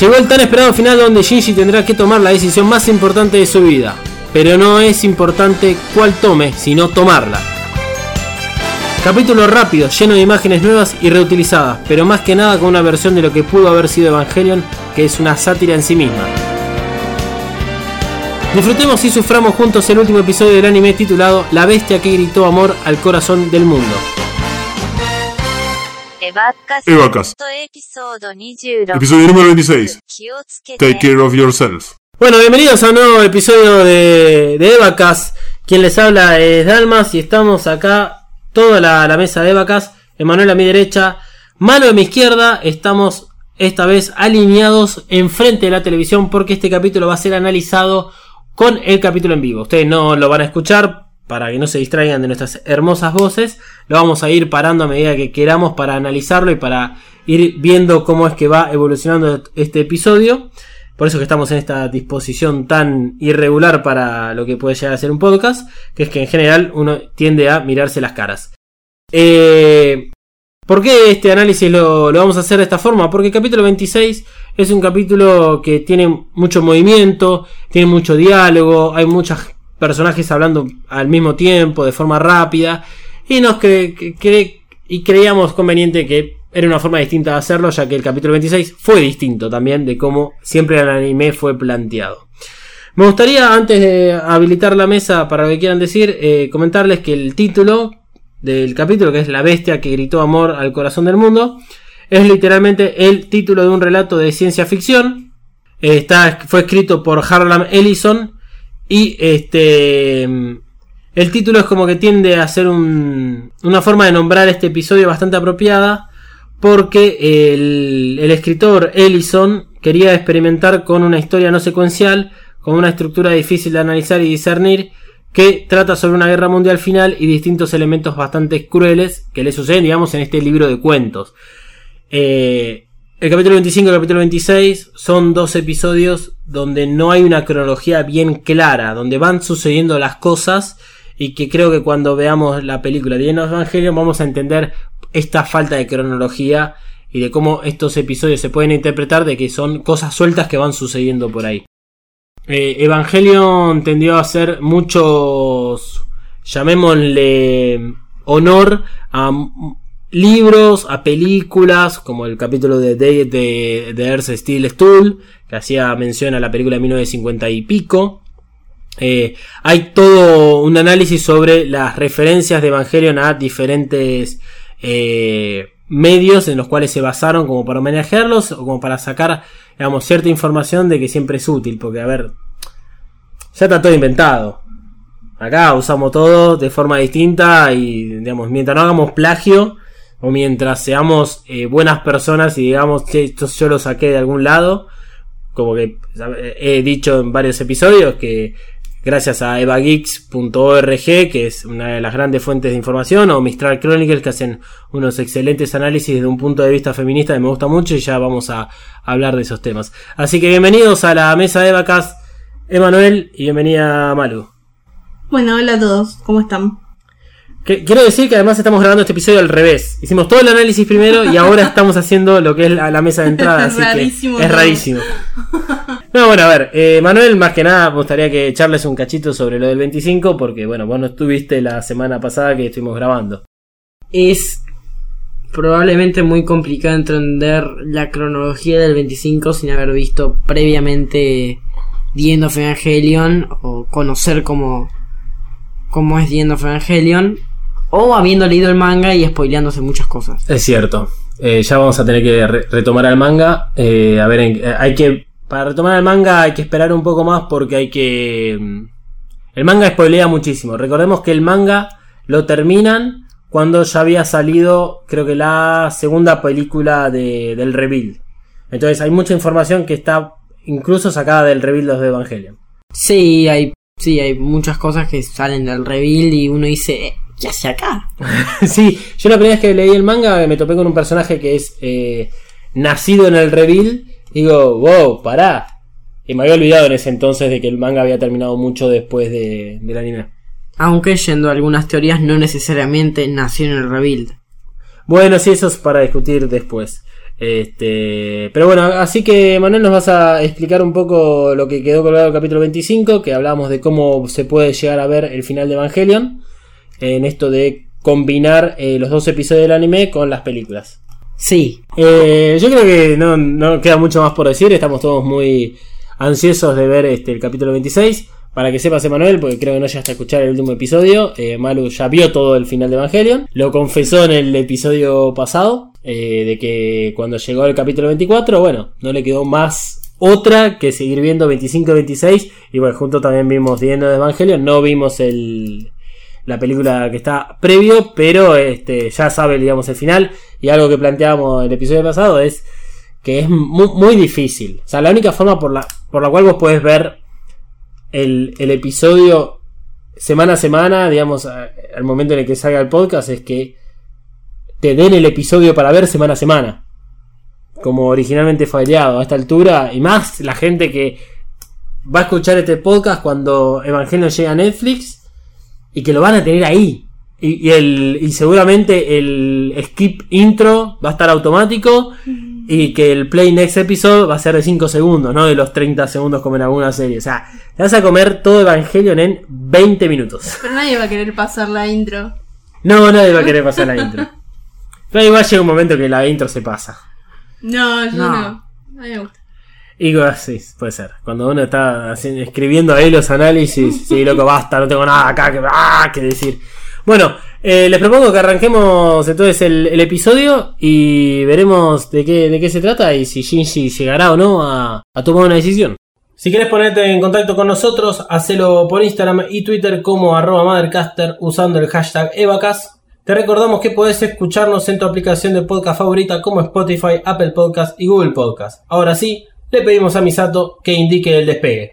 Llegó el tan esperado final donde Shinji tendrá que tomar la decisión más importante de su vida. Pero no es importante cuál tome, sino tomarla. Capítulo rápido, lleno de imágenes nuevas y reutilizadas, pero más que nada con una versión de lo que pudo haber sido Evangelion, que es una sátira en sí misma. Disfrutemos y suframos juntos el último episodio del anime titulado La bestia que gritó amor al corazón del mundo. Evacas. Evacas. Episodio número 26. Take care of yourself. Bueno, bienvenidos a un nuevo episodio de, de Evacas. Quien les habla es Dalmas y estamos acá, toda la, la mesa de Evacas. Emanuel a mi derecha, Mano a mi izquierda. Estamos esta vez alineados enfrente de la televisión porque este capítulo va a ser analizado con el capítulo en vivo. Ustedes no lo van a escuchar para que no se distraigan de nuestras hermosas voces. Lo vamos a ir parando a medida que queramos para analizarlo y para ir viendo cómo es que va evolucionando este episodio. Por eso que estamos en esta disposición tan irregular para lo que puede llegar a ser un podcast, que es que en general uno tiende a mirarse las caras. Eh, ¿Por qué este análisis lo, vamos a hacer de esta forma? Porque el capítulo 26 es un capítulo que tiene mucho movimiento, tiene mucho diálogo, hay muchos personajes hablando al mismo tiempo, de forma rápida, y nos cre- cre- y creíamos conveniente que era una forma distinta de hacerlo, ya que el capítulo 26 fue distinto también de cómo siempre el anime fue planteado. Me gustaría, antes de habilitar la mesa para lo que quieran decir, eh, comentarles que el título del capítulo, que es La bestia que gritó amor al corazón del mundo, es literalmente el título de un relato de ciencia ficción. Eh, está, fue escrito por Harlan Ellison y este el título es como que tiende a ser un- una forma de nombrar este episodio bastante apropiada porque el, escritor Ellison quería experimentar con una historia no secuencial, con una estructura difícil de analizar y discernir, que trata sobre una guerra mundial final y distintos elementos bastante crueles que le suceden, digamos, en este libro de cuentos. Eh, el capítulo 25 y el capítulo 26 son dos episodios donde no hay una cronología bien clara, donde van sucediendo las cosas y que creo que cuando veamos la película de Evangelion vamos a entender esta falta de cronología y de cómo estos episodios se pueden interpretar de que son cosas sueltas que van sucediendo por ahí. Eh, Evangelion tendió a hacer muchos, llamémosle, honor a libros, a películas, como el capítulo de Day de Earth Steel Stool, que hacía mención a la película de 1950 y pico. Eh, hay todo un análisis sobre las referencias de Evangelion a diferentes eh, medios en los cuales se basaron como para homenajearlos o como para sacar digamos, cierta información de que siempre es útil, porque a ver, ya está todo inventado. Acá usamos todo de forma distinta y digamos, mientras no hagamos plagio o mientras seamos eh, buenas personas y digamos esto yo lo saqué de algún lado, como que eh, he dicho en varios episodios que gracias a evageeks.org, que es una de las grandes fuentes de información, o Mistral Chronicles, que hacen unos excelentes análisis desde un punto de vista feminista que me gusta mucho, y ya vamos a hablar de esos temas. Así que bienvenidos a la mesa de vacas, Emanuel, y bienvenida Malu. Bueno, hola a todos, ¿cómo están? Que- Quiero decir que además estamos grabando este episodio al revés. Hicimos todo el análisis primero y ahora estamos haciendo lo que es la, la mesa de entrada. Es así que rarísimo es todo. rarísimo. No, bueno, a ver, eh, Manuel, más que nada me gustaría que charles un cachito sobre lo del 25, porque bueno, vos no estuviste la semana pasada que estuvimos grabando. es probablemente muy complicado entender la cronología del 25 sin haber visto previamente The End of Evangelion o conocer cómo, cómo es The End of Evangelion o habiendo leído el manga y spoileándose muchas cosas. Es cierto. Eh, ya vamos a tener que re- retomar al manga. Eh, a ver, en- eh, hay que. Para retomar el manga hay que esperar un poco más porque hay que. mm, El manga spoilea muchísimo. Recordemos que el manga lo terminan cuando ya había salido, creo que la segunda película de, del Rebuild. Entonces hay mucha información que está incluso sacada del Rebuild de Evangelion. Sí, hay, sí, hay muchas cosas que salen del reveal y uno dice, "Eh, ¿qué hace acá? sí, yo la primera vez que leí el manga me topé con un personaje que es eh, nacido en el reveal. Digo, wow, pará. Y me había olvidado en ese entonces de que el manga había terminado mucho después de, del anime. Aunque yendo a algunas teorías no necesariamente nació en el rebuild. Bueno, sí, eso es para discutir después. Este, pero bueno, así que Manuel nos vas a explicar un poco lo que quedó colgado el capítulo 25, que hablamos de cómo se puede llegar a ver el final de Evangelion, en esto de combinar eh, los dos episodios del anime con las películas. Sí, Eh, yo creo que no, no queda mucho más por decir, estamos todos muy ansiosos de ver este, el capítulo 26. Para que sepas, Emanuel, porque creo que no llegaste a escuchar el último episodio, eh, Malu ya vio todo el final de Evangelion. Lo confesó en el episodio pasado, eh, de que cuando llegó el capítulo 24, bueno, no le quedó más otra que seguir viendo 25 y 26. Y bueno, junto también vimos viendo de Evangelion, no vimos el, la película que está previo, pero este, ya sabe, digamos, el final. Y algo que planteábamos el episodio pasado es que es muy, difícil. O sea, la única forma por la, por la cual vos podés ver el, el episodio semana a semana, digamos, al momento en el que salga el podcast, es que te den el episodio para ver semana a semana. Como originalmente fue ideado a esta altura. Y más la gente que va a escuchar este podcast cuando Evangelio llegue a Netflix y que lo van a tener ahí. Y, y el, y seguramente el skip intro va a estar automático y que el play next episode va a ser de 5 segundos, no de los 30 segundos como en alguna serie. O sea, te vas a comer todo Evangelion en 20 minutos. Pero nadie va a querer pasar la intro. No, nadie va a querer pasar la intro. Pero igual llega un momento que la intro se pasa. No, yo No. no. A mí me gusta. Y sí, puede ser. Cuando uno está escribiendo ahí los análisis, sí, loco, basta, no tengo nada acá que, ah, decir. Bueno, eh, les propongo que arranquemos entonces el, episodio y veremos de qué, de qué se trata y si Shinji llegará o no a, tomar una decisión. Si quieres ponerte en contacto con nosotros, hacelo por Instagram y Twitter como arroba Mothercaster usando el hashtag Evacas. Te recordamos que podés escucharnos en tu aplicación de podcast favorita como Spotify, Apple Podcast y Google Podcast. Ahora sí, le pedimos a Misato que indique el despegue.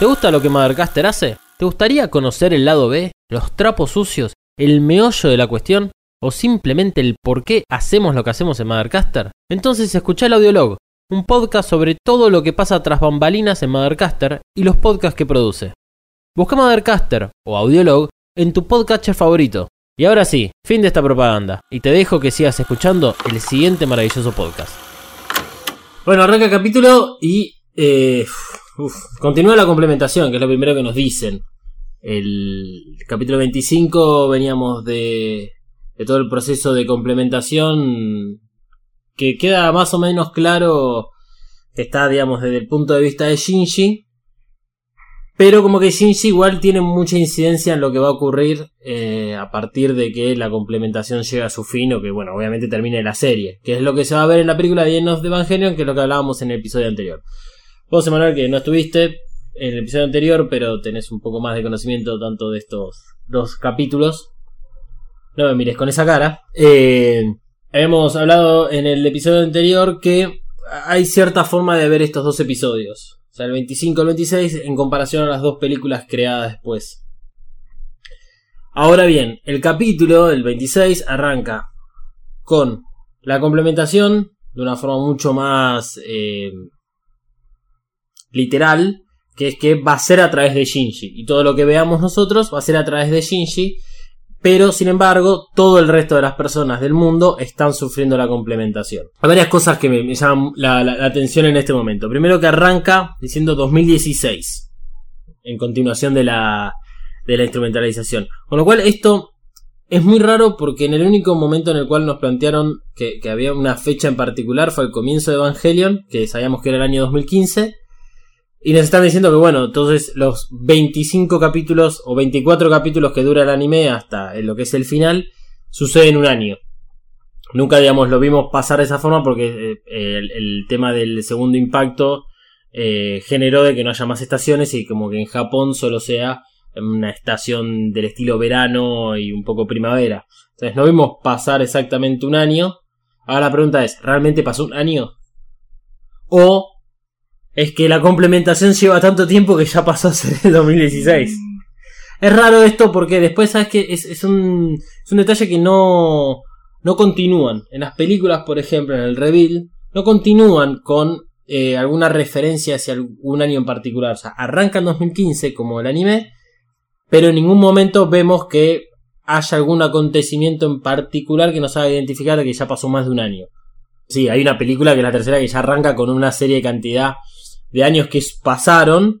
¿Te gusta lo que Mothercaster hace? ¿Te gustaría conocer el lado B, los trapos sucios, el meollo de la cuestión? ¿O simplemente el por qué hacemos lo que hacemos en Mothercaster? Entonces escucha el Audiolog, un podcast sobre todo lo que pasa tras bambalinas en Mothercaster y los podcasts que produce. Busca Mothercaster o Audiolog en tu podcatcher favorito. Y ahora sí, fin de esta propaganda, y te dejo que sigas escuchando el siguiente maravilloso podcast. Bueno, arranca el capítulo y eh, continúa la complementación, que es lo primero que nos dicen. El capítulo 25 veníamos de, todo el proceso de complementación que queda más o menos claro que está, digamos, desde el punto de vista de Shinji. Pero como que Shinji igual tiene mucha incidencia en lo que va a ocurrir eh, a partir de que la complementación llegue a su fin o que, bueno, obviamente termine la serie. Que es lo que se va a ver en la película de End of Evangelion, que es lo que hablábamos en el episodio anterior. Vos, Emanuel, que no estuviste en el episodio anterior, pero tenés un poco más de conocimiento tanto de estos dos capítulos. No me mires con esa cara. Eh, hemos hablado en el episodio anterior que hay cierta forma de ver estos dos episodios. O sea, el 25 y el 26 en comparación a las dos películas creadas después. Ahora bien, el capítulo, el 26, arranca con la complementación de una forma mucho más eh, literal, que es que va a ser a través de Shinji. Y todo lo que veamos nosotros va a ser a través de Shinji. Pero, sin embargo, todo el resto de las personas del mundo están sufriendo la complementación. Hay varias cosas que me, llaman la, atención en este momento. Primero que arranca diciendo 2016. En continuación de la, de la instrumentalización. Con lo cual, esto es muy raro porque en el único momento en el cual nos plantearon que, que había una fecha en particular fue el comienzo de Evangelion, que sabíamos que era el año 2015. Y nos están diciendo que bueno, entonces los 25 capítulos o 24 capítulos que dura el anime hasta lo que es el final sucede en un año. Nunca, digamos, lo vimos pasar de esa forma porque eh, el, el tema del segundo impacto eh, generó de que no haya más estaciones y como que en Japón solo sea una estación del estilo verano y un poco primavera. Entonces no vimos pasar exactamente un año. Ahora la pregunta es, ¿realmente pasó un año? ¿O es que la complementación lleva tanto tiempo que ya pasó a ser el 2016? Es raro esto porque después, ¿sabes que es, es, un, es un detalle que no, no continúan. En las películas, por ejemplo, en el reveal, no continúan con eh, alguna referencia hacia algún año en particular. O sea, arranca en 2015 como el anime, pero en ningún momento vemos que haya algún acontecimiento en particular que nos haga identificar que ya pasó más de un año. Sí, hay una película que es la tercera que ya arranca con una serie de cantidad de años que pasaron.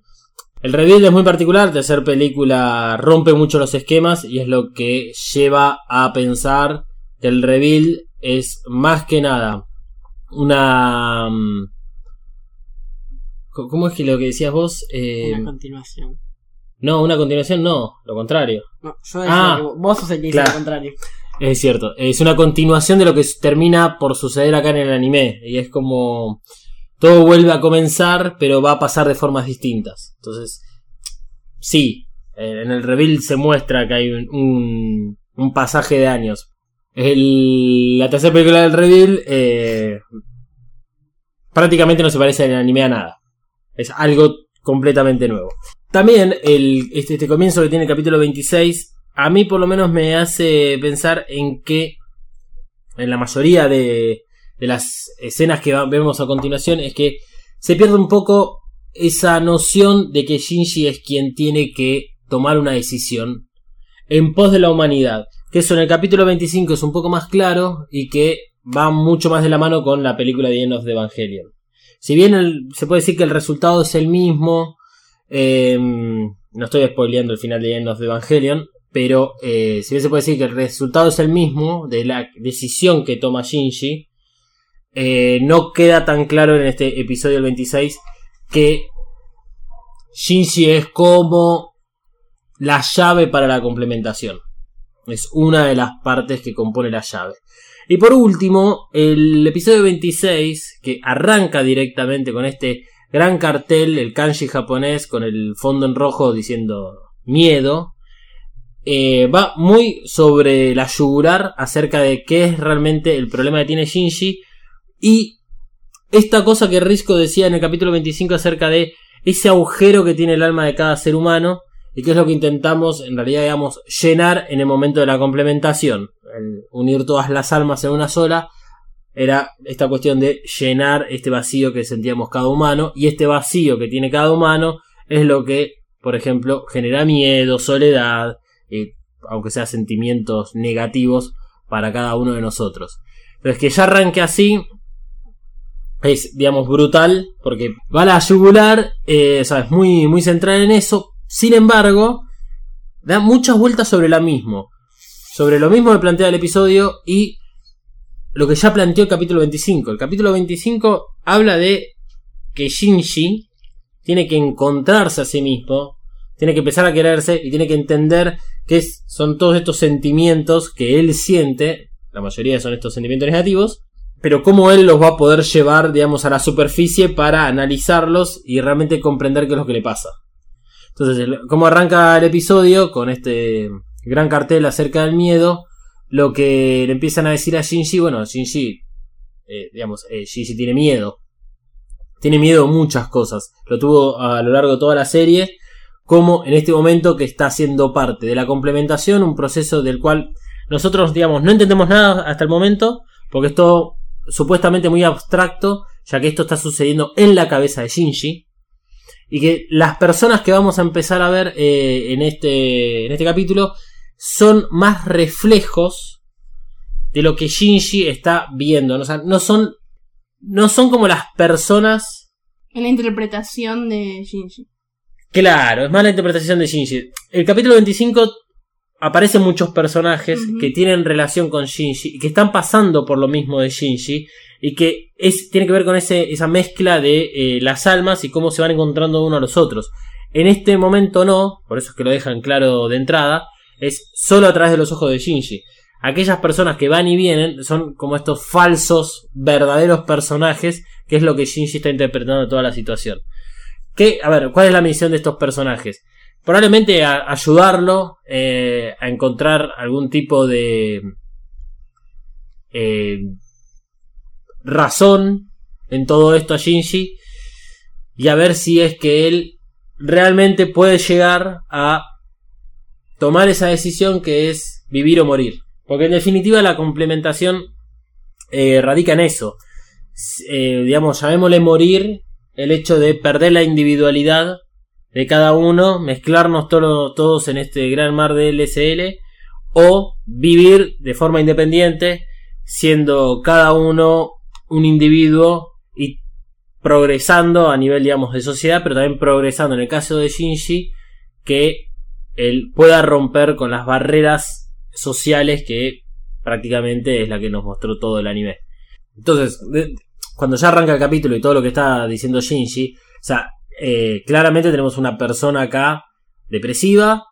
El reveal es muy particular, tercer película rompe mucho los esquemas y es lo que lleva a pensar que el reveal es más que nada una... mm, ¿Cómo es que lo que decías vos? Eh, Una continuación. no, una continuación no, lo contrario. No, yo decía Ah, que vos- sos el que dice claro. lo contrario. Es cierto, es una continuación de lo que termina por suceder acá en el anime. Y es como todo vuelve a comenzar, pero va a pasar de formas distintas. Entonces, sí, eh, en el reveal se muestra que hay un, pasaje de años. La tercera película del reveal eh, prácticamente no se parece el anime a nada. Es algo completamente nuevo. También el, este, este comienzo que tiene el capítulo 26, a mí por lo menos me hace pensar en que en la mayoría de, de las escenas que vemos a continuación es que se pierde un poco esa noción de que Shinji es quien tiene que tomar una decisión en pos de la humanidad. Que eso en el capítulo 25 es un poco más claro y que va mucho más de la mano con la película de End of the Evangelion. Si bien se puede decir que el resultado es el mismo, eh, no estoy spoileando el final de End of the Evangelion, pero eh, si bien se puede decir que el resultado es el mismo de la decisión que toma Shinji, eh, no queda tan claro en este episodio del 26 que Shinji es como la llave para la complementación. Es una de las partes que compone la llave. Y por último, el episodio 26, que arranca directamente con este gran cartel, el kanji japonés, con el fondo en rojo diciendo miedo, eh, va muy sobre la yugular acerca de qué es realmente el problema que tiene Shinji y esta cosa que Risco decía en el capítulo 25 acerca de ese agujero que tiene el alma de cada ser humano y que es lo que intentamos en realidad digamos llenar en el momento de la complementación el unir todas las almas en una sola era esta cuestión de llenar este vacío que sentíamos cada humano y este vacío que tiene cada humano es lo que por ejemplo genera miedo soledad y aunque sea sentimientos negativos para cada uno de nosotros. Entonces que ya arranque así es, digamos, brutal, porque va a la yugular, eh, sabes, muy, muy central en eso. Sin embargo, da muchas vueltas sobre lo mismo. Sobre lo mismo que plantea el episodio y lo que ya planteó el capítulo 25. El capítulo 25 habla de que Shinji tiene que encontrarse a sí mismo, tiene que empezar a quererse y tiene que entender que son todos estos sentimientos que él siente, la mayoría son estos sentimientos negativos, pero cómo él los va a poder llevar, digamos, a la superficie para analizarlos y realmente comprender qué es lo que le pasa. Entonces, cómo arranca el episodio con este gran cartel acerca del miedo, lo que le empiezan a decir a Shinji, bueno, Shinji, eh, digamos, eh, Shinji tiene miedo. Tiene miedo a muchas cosas. Lo tuvo a lo largo de toda la serie como en este momento que está siendo parte de la complementación, un proceso del cual nosotros, digamos, no entendemos nada hasta el momento, porque es todo supuestamente muy abstracto, ya que esto está sucediendo en la cabeza de Shinji, y que las personas que vamos a empezar a ver eh, en, este, en este capítulo son más reflejos de lo que Shinji está viendo. ¿no? O sea, no son, no son como las personas En la interpretación de Shinji. Claro, es más la interpretación de Shinji. El capítulo 25 aparecen muchos personajes que tienen relación con Shinji y que están pasando por lo mismo de Shinji y que es, tiene que ver con ese, esa mezcla de eh, las almas y cómo se van encontrando uno a los otros. En este momento no, por eso es que lo dejan claro de entrada, es solo a través de los ojos de Shinji. Aquellas personas que van y vienen son como estos falsos, verdaderos personajes, que es lo que Shinji está interpretando toda la situación. ¿Qué? A ver, ¿cuál es la misión de estos personajes? Probablemente ayudarlo eh, a encontrar algún tipo de eh, razón en todo esto a Shinji y a ver si es que él realmente puede llegar a tomar esa decisión que es vivir o morir. Porque en definitiva la complementación eh, radica en eso. Eh, digamos, llamémosle morir el hecho de perder la individualidad de cada uno, mezclarnos todos en este gran mar de LSL, o vivir de forma independiente, siendo cada uno un individuo y progresando a nivel, digamos, de sociedad, pero también progresando en el caso de Shinji, que él pueda romper con las barreras sociales que prácticamente es la que nos mostró todo el anime. Entonces, cuando ya arranca el capítulo y todo lo que está diciendo Shinji, o sea, eh, claramente tenemos una persona acá depresiva,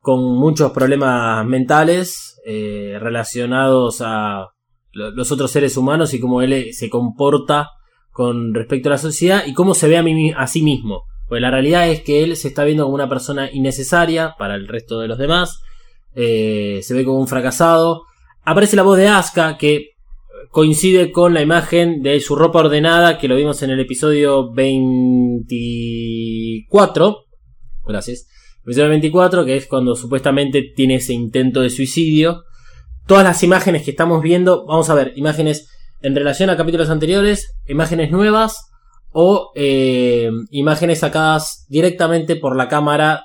con muchos problemas mentales eh, relacionados a lo- los otros seres humanos y cómo él eh, se comporta con respecto a la sociedad y cómo se ve a, mí- sí mismo. Pues la realidad es que él se está viendo como una persona innecesaria para el resto de los demás, se ve como un fracasado. Aparece la voz de Asuka que coincide con la imagen de su ropa ordenada que lo vimos en el episodio 24. Gracias. Episodio 24, que es cuando supuestamente tiene ese intento de suicidio. Todas las imágenes que estamos viendo, vamos a ver, imágenes en relación a capítulos anteriores, imágenes nuevas o eh, imágenes sacadas directamente por la cámara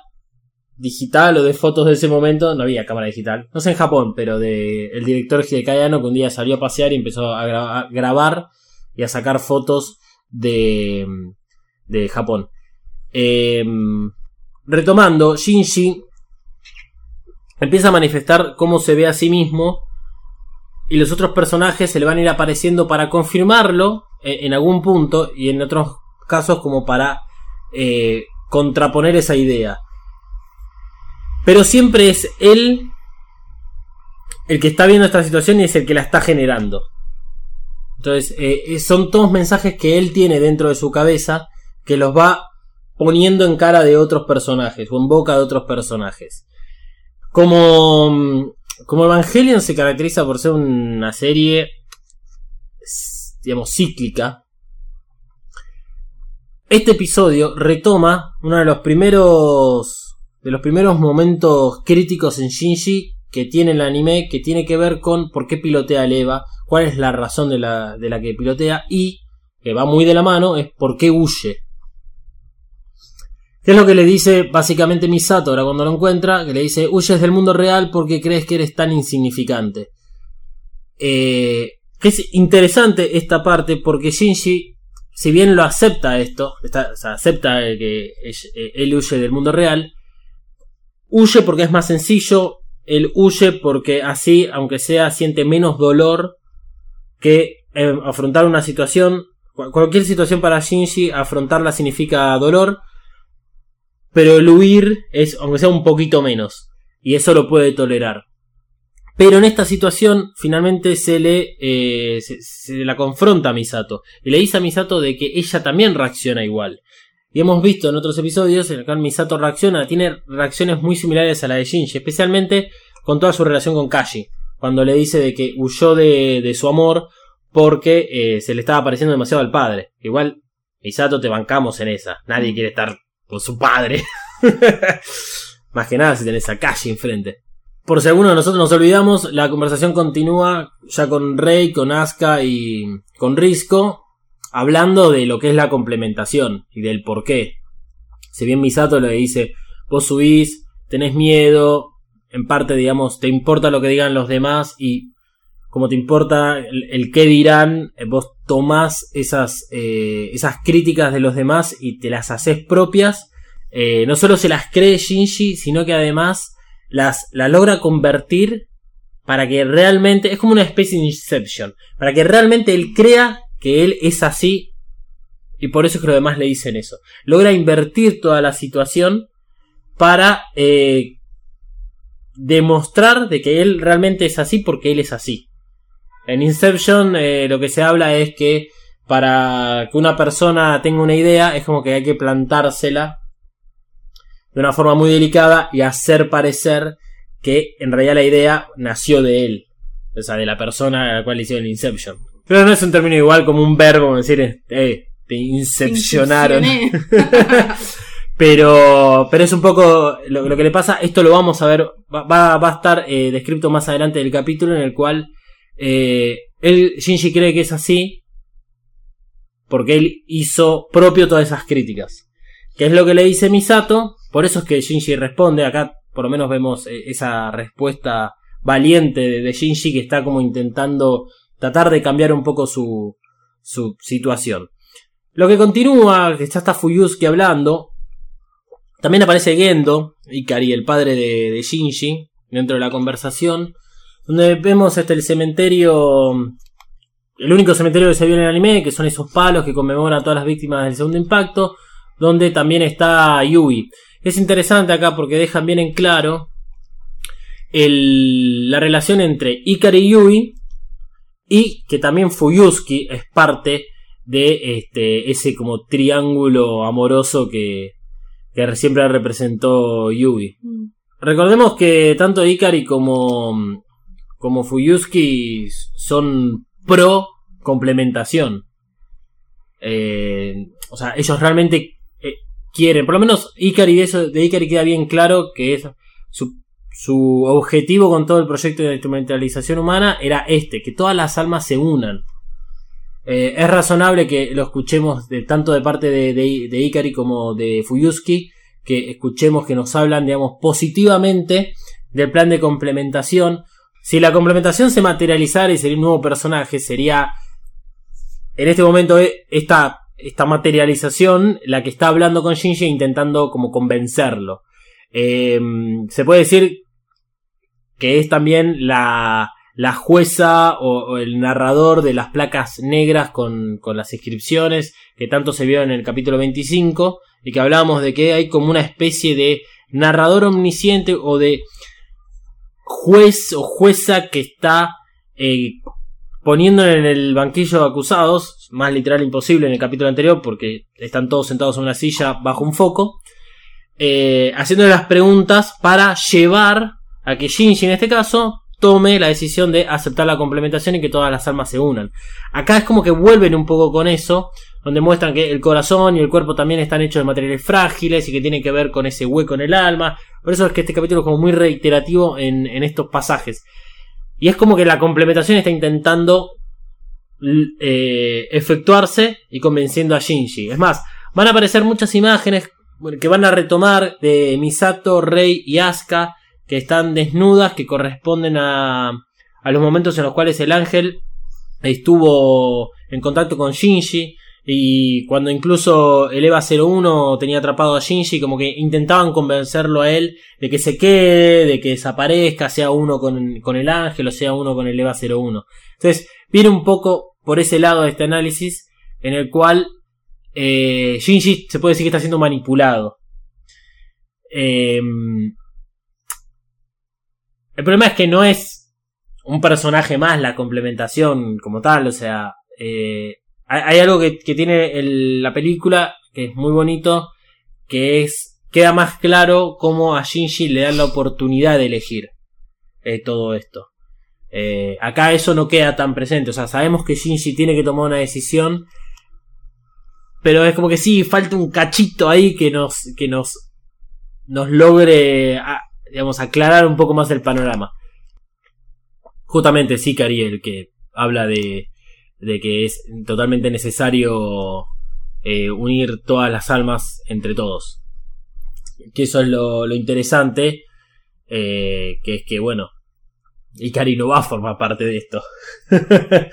digital o de fotos de ese momento. No había cámara digital, no sé en Japón, pero de el director Hideaki Anno que un día salió a pasear y empezó a, gra- a grabar y a sacar fotos de, de Japón. Em, retomando, Shinji empieza a manifestar cómo se ve a sí mismo y los otros personajes se le van a ir apareciendo para confirmarlo eh, en algún punto y en otros casos como para eh, contraponer esa idea. Pero siempre es él el que está viendo esta situación y es el que la está generando. Entonces, eh, son todos mensajes que él tiene dentro de su cabeza que los va poniendo en cara de otros personajes o en boca de otros personajes. Como, mm, como Evangelion se caracteriza por ser una serie, digamos, cíclica. Este episodio retoma uno de los primeros, de los primeros momentos críticos en Shinji que tiene el anime, que tiene que ver con por qué pilotea a Eva, cuál es la razón de la, de la que pilotea y, que va muy de la mano, es por qué huye. ¿Qué es lo que le dice básicamente Misato ahora cuando lo encuentra? Que le dice, huyes del mundo real porque crees que eres tan insignificante. Eh, es interesante esta parte porque Shinji, si bien lo acepta esto, está- acepta que eh, él huye del mundo real, huye porque es más sencillo, él huye porque así, aunque sea, siente menos dolor que eh, afrontar una situación. Cu- Cualquier situación para Shinji, afrontarla significa dolor pero el huir es, aunque sea un poquito menos, y eso lo puede tolerar. Pero en esta situación, finalmente se le eh, se, se la confronta a Misato, y le dice a Misato de que ella también reacciona igual. Y hemos visto en otros episodios en el cual Misato reacciona, tiene reacciones muy similares a la de Shinji, especialmente con toda su relación con Kashi, cuando le dice de que huyó de, de su amor porque eh, se le estaba pareciendo demasiado al padre. Igual, Misato, te bancamos en esa. Nadie quiere estar con su padre. Más que nada si tenés a Kashi enfrente. Por si alguno de nosotros nos olvidamos, la conversación continúa ya con Rey, con Asuka y con Risco, hablando de lo que es la complementación y del por qué. Si bien Misato le dice, vos subís, tenés miedo, en parte, digamos, te importa lo que digan los demás y como te importa el, qué dirán, eh, vos tomás esas, eh, esas críticas de los demás y te las haces propias. Eh, no solo se las cree Shinji, sino que además las, la logra convertir para que realmente, es como una especie de Inception, para que realmente él crea que él es así y por eso es que los demás le dicen eso. Logra invertir toda la situación para eh, demostrar de que él realmente es así porque él es así. En Inception eh, lo que se habla es que para que una persona tenga una idea es como que hay que plantársela de una forma muy delicada y hacer parecer que en realidad la idea nació de él. O sea, de la persona a la cual le hicieron el Inception. Pero no es un término igual como un verbo, como decir, eh, te incepcionaron. Pero, pero es un poco lo, lo que le pasa. Esto lo vamos a ver, va, a estar eh, descrito más adelante del capítulo en el cual eh, él, Shinji cree que es así porque él hizo propio todas esas críticas. Que es lo que le dice Misato, por eso es que Shinji responde, acá por lo menos vemos eh, esa respuesta valiente de Shinji que está como intentando tratar de cambiar un poco su, su situación. Lo que continúa, que ya está Fuyusuke hablando, también aparece Gendo, Ikari, el padre de, Shinji, dentro de la conversación, donde vemos este el cementerio, el único cementerio que se vio en el anime, que son esos palos que conmemoran a todas las víctimas del segundo impacto, donde también está Yui. Es interesante acá porque dejan bien en claro la relación entre Ikari y Yui y que también Fuyusuke es parte de este ese como triángulo amoroso que, que siempre representó Yui. Mm. Recordemos que tanto Ikari como, como son pro complementación. Eh, o sea, ellos realmente eh, quieren, por lo menos Ikari de, eso, de Ikari queda bien claro que es su, su objetivo con todo el proyecto de instrumentalización humana era este, que todas las almas se unan. Eh, es razonable que lo escuchemos tanto de parte de, de, como de Fuyusuke, que escuchemos que nos hablan, digamos, positivamente del plan de complementación. Si la complementación se materializara y sería un nuevo personaje, sería en este momento eh, esta, esta materialización la que está hablando con Shinji intentando como convencerlo. Eh, se puede decir que es también la, la jueza o, o el narrador de las placas negras con, con las inscripciones que tanto se vio en el capítulo 25 y que hablábamos de que hay como una especie de narrador omnisciente o de juez o jueza que está eh, poniendo en el banquillo de acusados, más literal imposible en el capítulo anterior porque están todos sentados en una silla bajo un foco, eh, haciendo las preguntas para llevar a que Shinji en este caso tome la decisión de aceptar la complementación y que todas las almas se unan. Acá es como que vuelven un poco con eso, donde muestran que el corazón y el cuerpo también están hechos de materiales frágiles y que tienen que ver con ese hueco en el alma. Por eso es que este capítulo es como muy reiterativo en, estos pasajes. Y es como que la complementación está intentando eh, efectuarse y convenciendo a Shinji. Es más, van a aparecer muchas imágenes que van a retomar de Misato, Rei y Asuka que están desnudas, que corresponden a, a los momentos en los cuales el ángel estuvo en contacto con Shinji. Y cuando incluso el EVA 01 tenía atrapado a Shinji, como que intentaban convencerlo a él de que se quede, de que desaparezca, sea uno con, con el ángel o sea uno con el EVA 01. Entonces, viene un poco por ese lado de este análisis, en el cual eh, Shinji se puede decir que está siendo manipulado. Eh, el problema es que no es un personaje más la complementación como tal, o sea, eh, hay, algo que, tiene la película que es muy bonito, que es, queda más claro cómo a Shinji le dan la oportunidad de elegir eh, todo esto. Eh, acá eso no queda tan presente, o sea, sabemos que Shinji tiene que tomar una decisión, pero es como que sí, falta un cachito ahí que nos, que nos nos logre, digamos, aclarar un poco más el panorama. Justamente Sikari el que habla de, de que es totalmente necesario eh, unir todas las almas entre todos. Que eso es lo, lo interesante, eh, que es que, bueno, Ikari no va a formar parte de esto.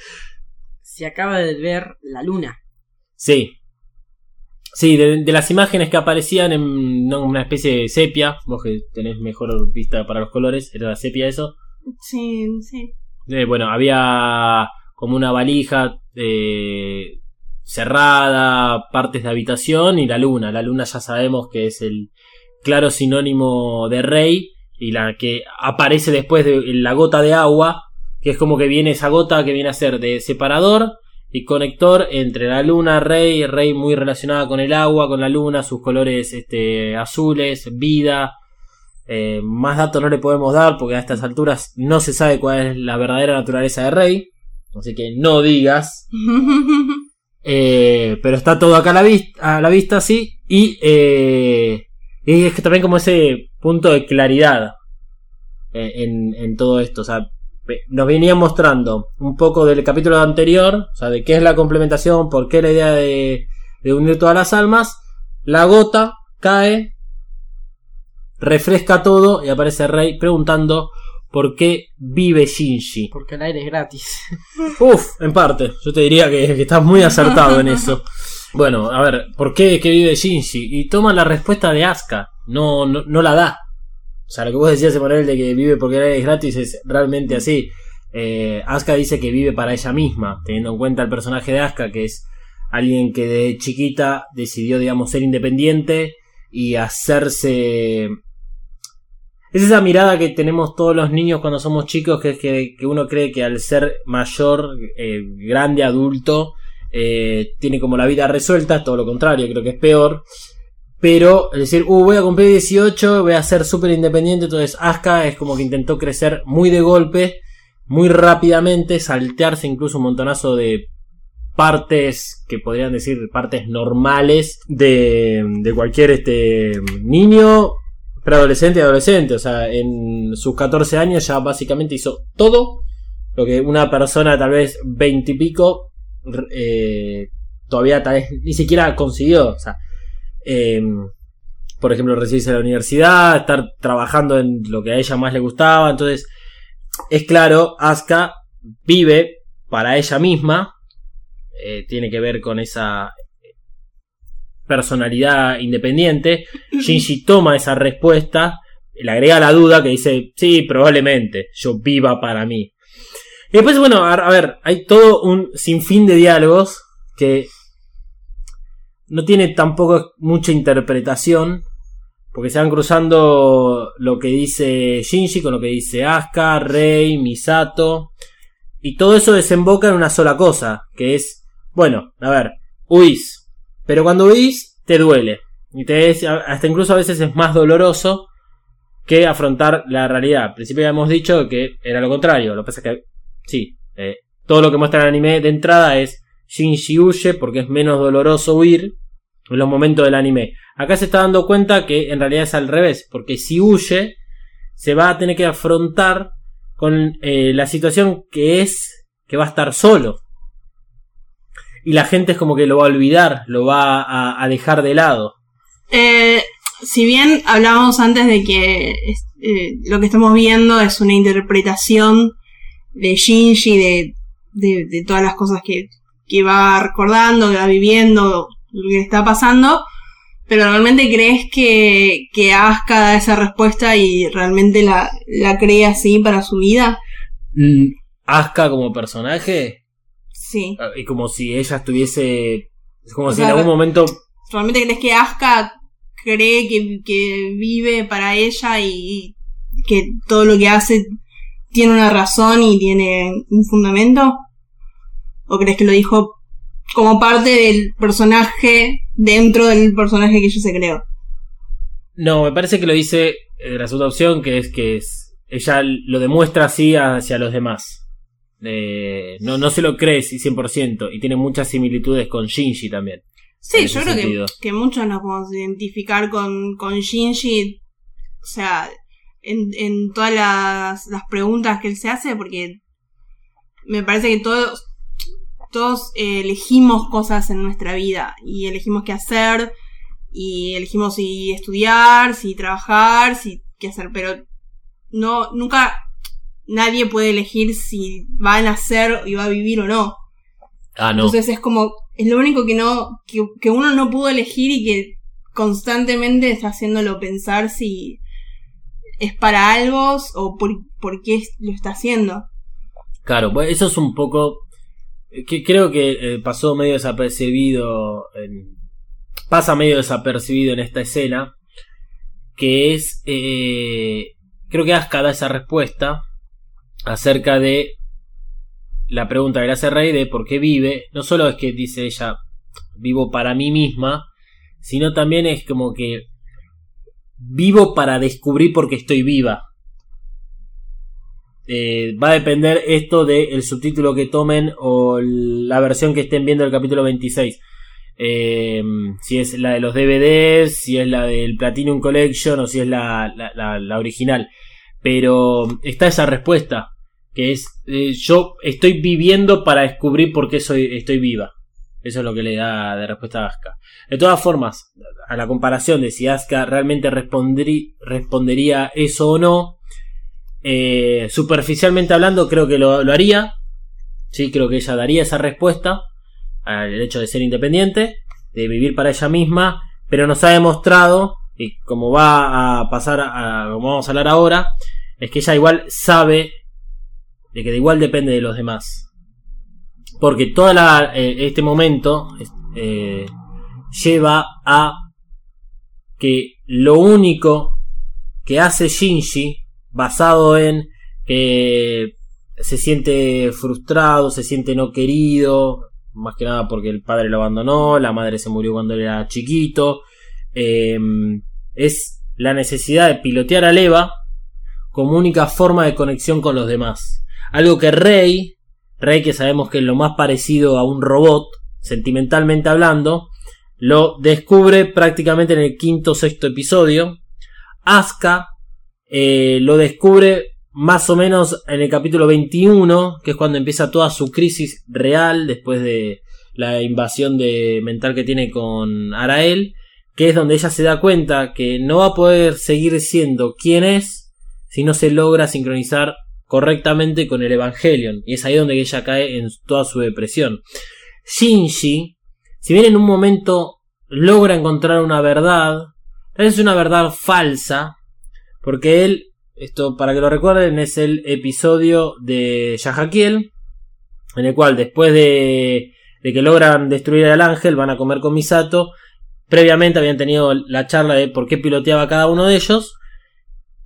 Se acaba de ver la luna. Sí. Sí, de, de las imágenes que aparecían en ¿no? una especie de sepia, vos que tenés mejor vista para los colores, era la sepia eso. Sí, sí. Eh, bueno, había como una valija eh, cerrada, partes de habitación y la luna. La luna ya sabemos que es el claro sinónimo de rey y la que aparece después de la gota de agua, que es como que viene esa gota que viene a ser de separador y conector entre la luna, rey, rey muy relacionada con el agua, con la luna, sus colores este, azules, vida. Eh, más datos no le podemos dar porque a estas alturas no se sabe cuál es la verdadera naturaleza de rey. Así que no digas. Eh, pero está todo acá a la, vis- a la vista, sí. Y, eh, y es que también como ese punto de claridad en, en todo esto. O sea, nos venía mostrando un poco del capítulo anterior, o sea, de qué es la complementación, por qué la idea de, de unir todas las almas. La gota cae, refresca todo y aparece Rey preguntando por qué vive Shinji. Porque el aire es gratis. Uf, en parte. Yo te diría que, que estás muy acertado en eso. Bueno, a ver, ¿por qué que vive Shinji? Y toma la respuesta de Asuka. No, no, no la da. O sea, lo que vos decías, Emanuel, de que vive porque aire es gratis es realmente así. Eh, Asuka dice que vive para ella misma, teniendo en cuenta el personaje de Asuka, que es alguien que de chiquita decidió, digamos, ser independiente y hacerse es esa mirada que tenemos todos los niños cuando somos chicos, que es que, que uno cree que al ser mayor, eh, grande, adulto, eh, tiene como la vida resuelta, todo lo contrario, creo que es peor. Pero, decir, uh, voy a cumplir 18, voy a ser súper independiente, entonces Asuka es como que intentó crecer muy de golpe, muy rápidamente, saltearse incluso un montonazo de partes que podrían decir partes normales de, de cualquier este niño preadolescente y adolescente. O sea, en sus 14 años ya básicamente hizo todo lo que una persona tal vez 20 y pico eh, todavía tal vez ni siquiera consiguió. O sea, eh, por ejemplo, recibirse de la universidad, estar trabajando en lo que a ella más le gustaba. Entonces, es claro, Asuka vive para ella misma. Eh, tiene que ver con esa personalidad independiente. Shinji toma esa respuesta, le agrega la duda que dice, sí, probablemente yo viva para mí. Y después, bueno, a, a ver, hay todo un sinfín de diálogos que no tiene tampoco mucha interpretación, porque se van cruzando lo que dice Shinji con lo que dice Asuka, Rei, Misato, y todo eso desemboca en una sola cosa, que es, bueno, a ver, huís, pero cuando huís te duele, y te es, hasta incluso a veces es más doloroso que afrontar la realidad. Al principio habíamos dicho que era lo contrario, lo que pasa es que, sí, eh, todo lo que muestra el anime de entrada es Shinji huye porque es menos doloroso huir en los momentos del anime. Acá se está dando cuenta que en realidad es al revés, porque si huye, se va a tener que afrontar con eh, la situación que es que va a estar solo. Y la gente es como que lo va a olvidar, lo va a, dejar de lado. Eh, si bien hablábamos antes de que eh, lo que estamos viendo es una interpretación de Shinji, de, de, de todas las cosas que, que va recordando, que va viviendo, lo que está pasando, pero realmente crees que, que Asuka da esa respuesta y realmente la, la cree así para su vida? Mm, Asuka como personaje, Sí. eh, y como si ella estuviese. Es como O si sea, en algún momento. ¿Realmente crees que Asuka cree que, que vive para ella y que todo lo que hace tiene una razón y tiene un fundamento? ¿O crees que lo dijo como parte del personaje dentro del personaje que ella se creó? No, me parece que lo dice eh, la segunda opción, que es que es, ella lo demuestra así hacia los demás. Eh, no, no se lo cree sí, 100% y tiene muchas similitudes con Shinji también. Sí, yo creo que muchos nos podemos identificar con, con Shinji, o sea, en, en todas las, las preguntas que él se hace, porque me parece que todos, todos eh, elegimos cosas en nuestra vida y elegimos qué hacer y elegimos si estudiar, si trabajar, si qué hacer, pero no, nunca nadie puede elegir si va a nacer y va a vivir o no. Ah, no. Entonces es como, es lo único que no, que, que uno no pudo elegir y que constantemente está haciéndolo pensar si es para algo o por, por qué lo está haciendo. Claro, pues eso es un poco. Eh, que creo que eh, pasó medio desapercibido. en- pasa medio desapercibido en esta escena. Que es. eh, creo que Asuka da esa respuesta. Acerca de. La pregunta que le hace de por qué vive. No solo es que dice ella. Vivo para mí misma. Sino también es como que. Vivo para descubrir por qué estoy viva. Eh, va a depender esto del subtítulo que tomen o la versión que estén viendo del capítulo 26. Eh, si es la de los DVDs, si es la del Platinum Collection o si es la, original. Pero está esa respuesta, que es eh, yo estoy viviendo para descubrir por qué soy, estoy viva. Eso es lo que le da de respuesta a Asuka. De todas formas, a la comparación de si Asuka realmente respondería eso o no, eh, superficialmente hablando, creo que lo, haría. Sí, creo que ella daría esa respuesta al hecho de ser independiente, de vivir para ella misma, pero nos ha demostrado, y como va a pasar a, como vamos a hablar ahora, es que ella igual sabe de que de igual depende de los demás. Porque todo este momento eh, lleva a que lo único que hace Shinji basado en que se siente frustrado, se siente no querido, más que nada porque el padre lo abandonó, la madre se murió cuando era chiquito, eh, es la necesidad de pilotear a Leva como única forma de conexión con los demás. Algo que Rey, Rey que sabemos que es lo más parecido a un robot, sentimentalmente hablando, lo descubre prácticamente en el quinto o sexto episodio. Asuka eh, lo descubre más o menos en el capítulo 21, que es cuando empieza toda su crisis real después de la invasión de mental que tiene con Arael, que es donde ella se da cuenta que no va a poder seguir siendo quien es si no se logra sincronizar correctamente con el Evangelion, y es ahí donde ella cae en toda su depresión. Shinji, si bien en un momento logra encontrar una verdad, vez una verdad falsa, porque él, esto para que lo recuerden, es el episodio de Yajakiel, en el cual después de, de que logran destruir al ángel, van a comer con Misato. Previamente habían tenido la charla de por qué piloteaba cada uno de ellos.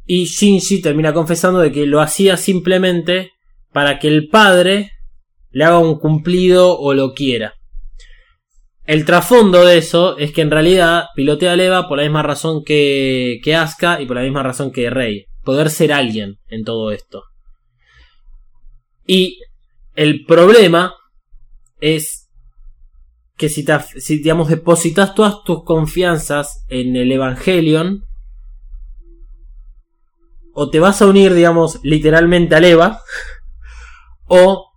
Y Shinji termina confesando de que lo hacía simplemente para que el padre le haga un cumplido o lo quiera. El trasfondo de eso es que en realidad pilotea a Leva por la misma razón que, que Asuka y por la misma razón que Rey. Poder ser alguien en todo esto. Y el problema es que si, te, si digamos depositas todas tus confianzas en el Evangelion, o te vas a unir, digamos, literalmente a Eva, o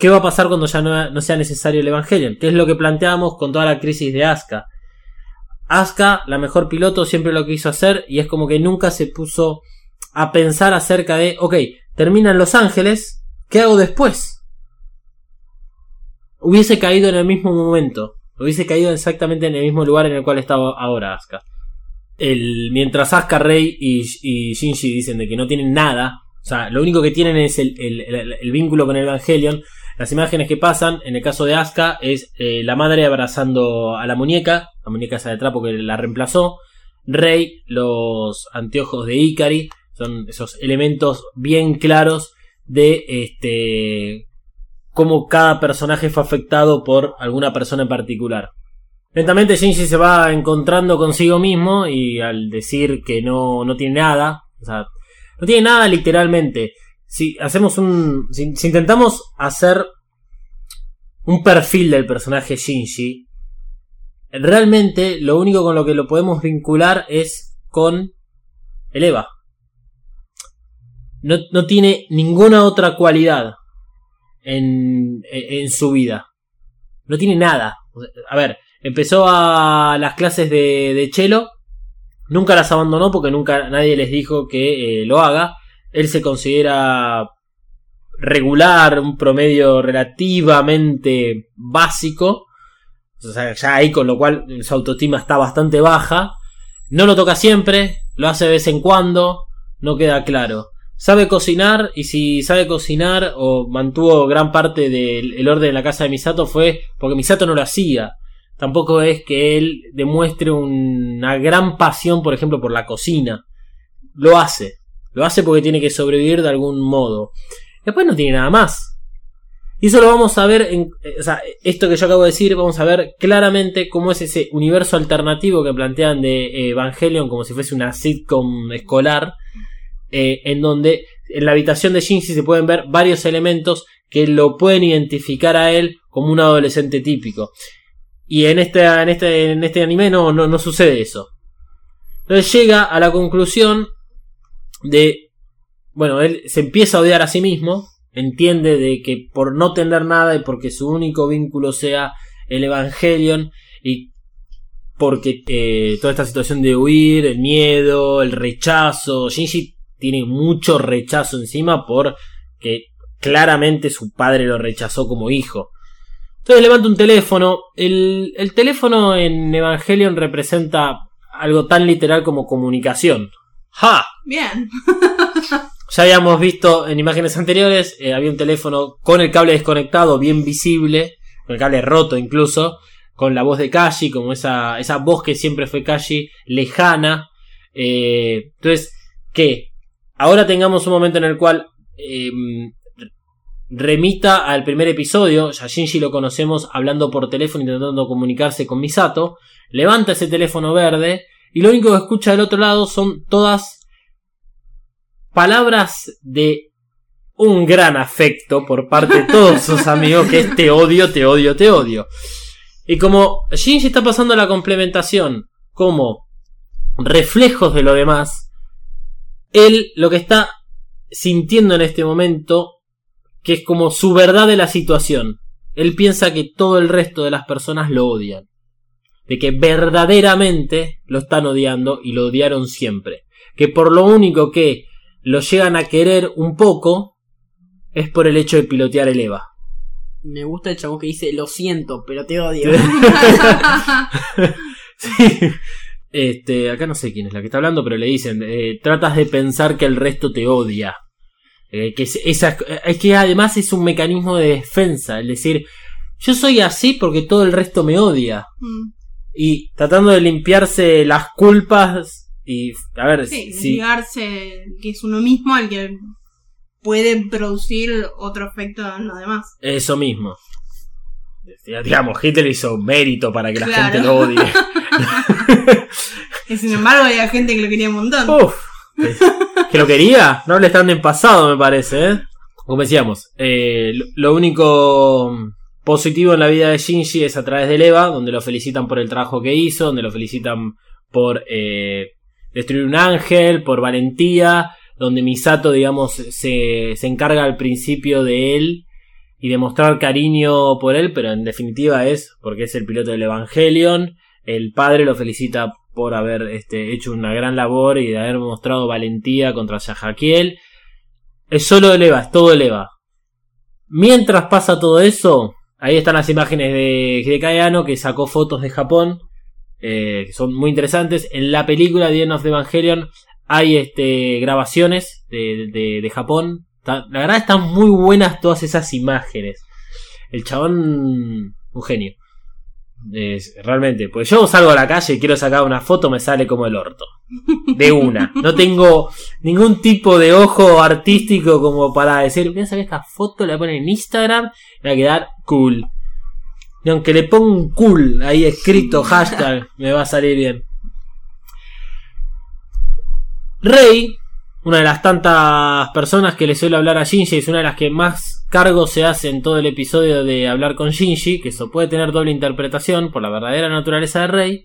qué va a pasar cuando ya no, sea necesario el Evangelion, que es lo que planteamos con toda la crisis de Asuka. Asuka, la mejor piloto, siempre lo quiso hacer y es como que nunca se puso a pensar acerca de, ok, terminan Los Ángeles, ¿qué hago después? Hubiese caído en el mismo momento, hubiese caído exactamente en el mismo lugar en el cual estaba ahora Asuka. Mientras Asuka, Rey y, Shinji dicen de que no tienen nada, o sea, lo único que tienen es el, el vínculo con el Evangelion. Las imágenes que pasan, en el caso de Asuka, es eh, la madre abrazando a la muñeca, la muñeca esa de trapo que la reemplazó. Rey, los anteojos de Ikari, son esos elementos bien claros de este cómo cada personaje fue afectado por alguna persona en particular. Lentamente Shinji se va encontrando consigo mismo y al decir que no, no tiene nada, o sea, no tiene nada literalmente. Si hacemos un. Si, intentamos hacer un perfil del personaje Shinji, realmente lo único con lo que lo podemos vincular es con el Eva. No, no tiene ninguna otra cualidad en, en, su vida. No tiene nada. A ver, empezó a las clases de, de cello. Nunca las abandonó porque nunca nadie les dijo que eh, lo haga. Él se considera regular, un promedio relativamente básico. O sea, ya ahí con lo cual su autoestima está bastante baja. No lo toca siempre, lo hace de vez en cuando, no queda claro. Sabe cocinar y si sabe cocinar o mantuvo gran parte del el orden en la casa de Misato fue porque Misato no lo hacía. Tampoco es que él demuestre una gran pasión, por ejemplo, por la cocina. Lo hace. Lo hace porque tiene que sobrevivir de algún modo. Después no tiene nada más. Y eso lo vamos a ver, eh, esto que yo acabo de decir, vamos a ver claramente cómo es ese universo alternativo que plantean de eh, Evangelion como si fuese una sitcom escolar, eh, en donde en la habitación de Shinji se pueden ver varios elementos que lo pueden identificar a él como un adolescente típico. Y en este, en este, en este anime no, no, no sucede eso. Entonces llega a la conclusión de, bueno, él se empieza a odiar a sí mismo, entiende de que por no tener nada y porque su único vínculo sea el Evangelion y porque eh, toda esta situación de huir, el miedo, el rechazo, Shinji tiene mucho rechazo encima porque claramente su padre lo rechazó como hijo. Entonces levanta un teléfono. El, el teléfono en Evangelion representa algo tan literal como comunicación. ¡Ja! Bien. Ya habíamos visto en imágenes anteriores, eh, había un teléfono con el cable desconectado, bien visible, con el cable roto incluso, con la voz de Kashi, como esa, esa voz que siempre fue Kashi, lejana. Eh, entonces, que ahora tengamos un momento en el cual eh, remita al primer episodio, ya Shinji lo conocemos hablando por teléfono intentando comunicarse con Misato, levanta ese teléfono verde y lo único que escucha del otro lado son todas palabras de un gran afecto por parte de todos sus amigos que es te odio, te odio, te odio. Y como Shinji está pasando la complementación como reflejos de lo demás, él lo que está sintiendo en este momento, que es como su verdad de la situación. Él piensa que todo el resto de las personas lo odian. De que verdaderamente lo están odiando y lo odiaron siempre. Que por lo único que lo llegan a querer un poco es por el hecho de pilotear el EVA. Me gusta el chabón que dice, lo siento, pero te odio. Sí. Este, acá no sé quién es la que está hablando, pero le dicen, eh, tratas de pensar que el resto te odia. Eh, que es, esa, es que además es un mecanismo de defensa, es decir, yo soy así porque todo el resto me odia. Mm. Y tratando de limpiarse las culpas y, a ver, Sí, si, ligarse que es uno mismo el que puede producir otro efecto en los demás. eso mismo. Digamos, Hitler hizo mérito para que la gente lo odie. Y sin embargo había gente que lo quería un montón. Uf, que lo quería, no le están en pasado, me parece, ¿eh? Como decíamos, eh, lo único positivo en la vida de Shinji es a través del EVA, donde lo felicitan por el trabajo que hizo, donde lo felicitan por eh, destruir un ángel, por valentía, donde Misato, digamos, se, se encarga al principio de él y de mostrar cariño por él, pero en definitiva es porque es el piloto del Evangelion. El padre lo felicita por haber este, hecho una gran labor y de haber mostrado valentía contra Yajakiel. Es solo el EVA, es todo el EVA. Mientras pasa todo eso, ahí están las imágenes de Hidekai Anno que sacó fotos de Japón, eh, que son muy interesantes. En la película The End of Evangelion hay este, grabaciones de, de, Japón. La verdad están muy buenas todas esas imágenes. El chabón, un genio. Es- realmente, pues yo salgo a la calle y quiero sacar una foto, me sale como el orto. De una. No tengo ningún tipo de ojo artístico como para decir, voy a sacar esta foto, la poner en Instagram y va a quedar cool. Y aunque le ponga un cool ahí escrito, hashtag, me va a salir bien. Rey, una de las tantas personas que le suele hablar a Shinji, es una de las que más cargo se hace en todo el episodio de hablar con Shinji, que eso puede tener doble interpretación por la verdadera naturaleza de Rey,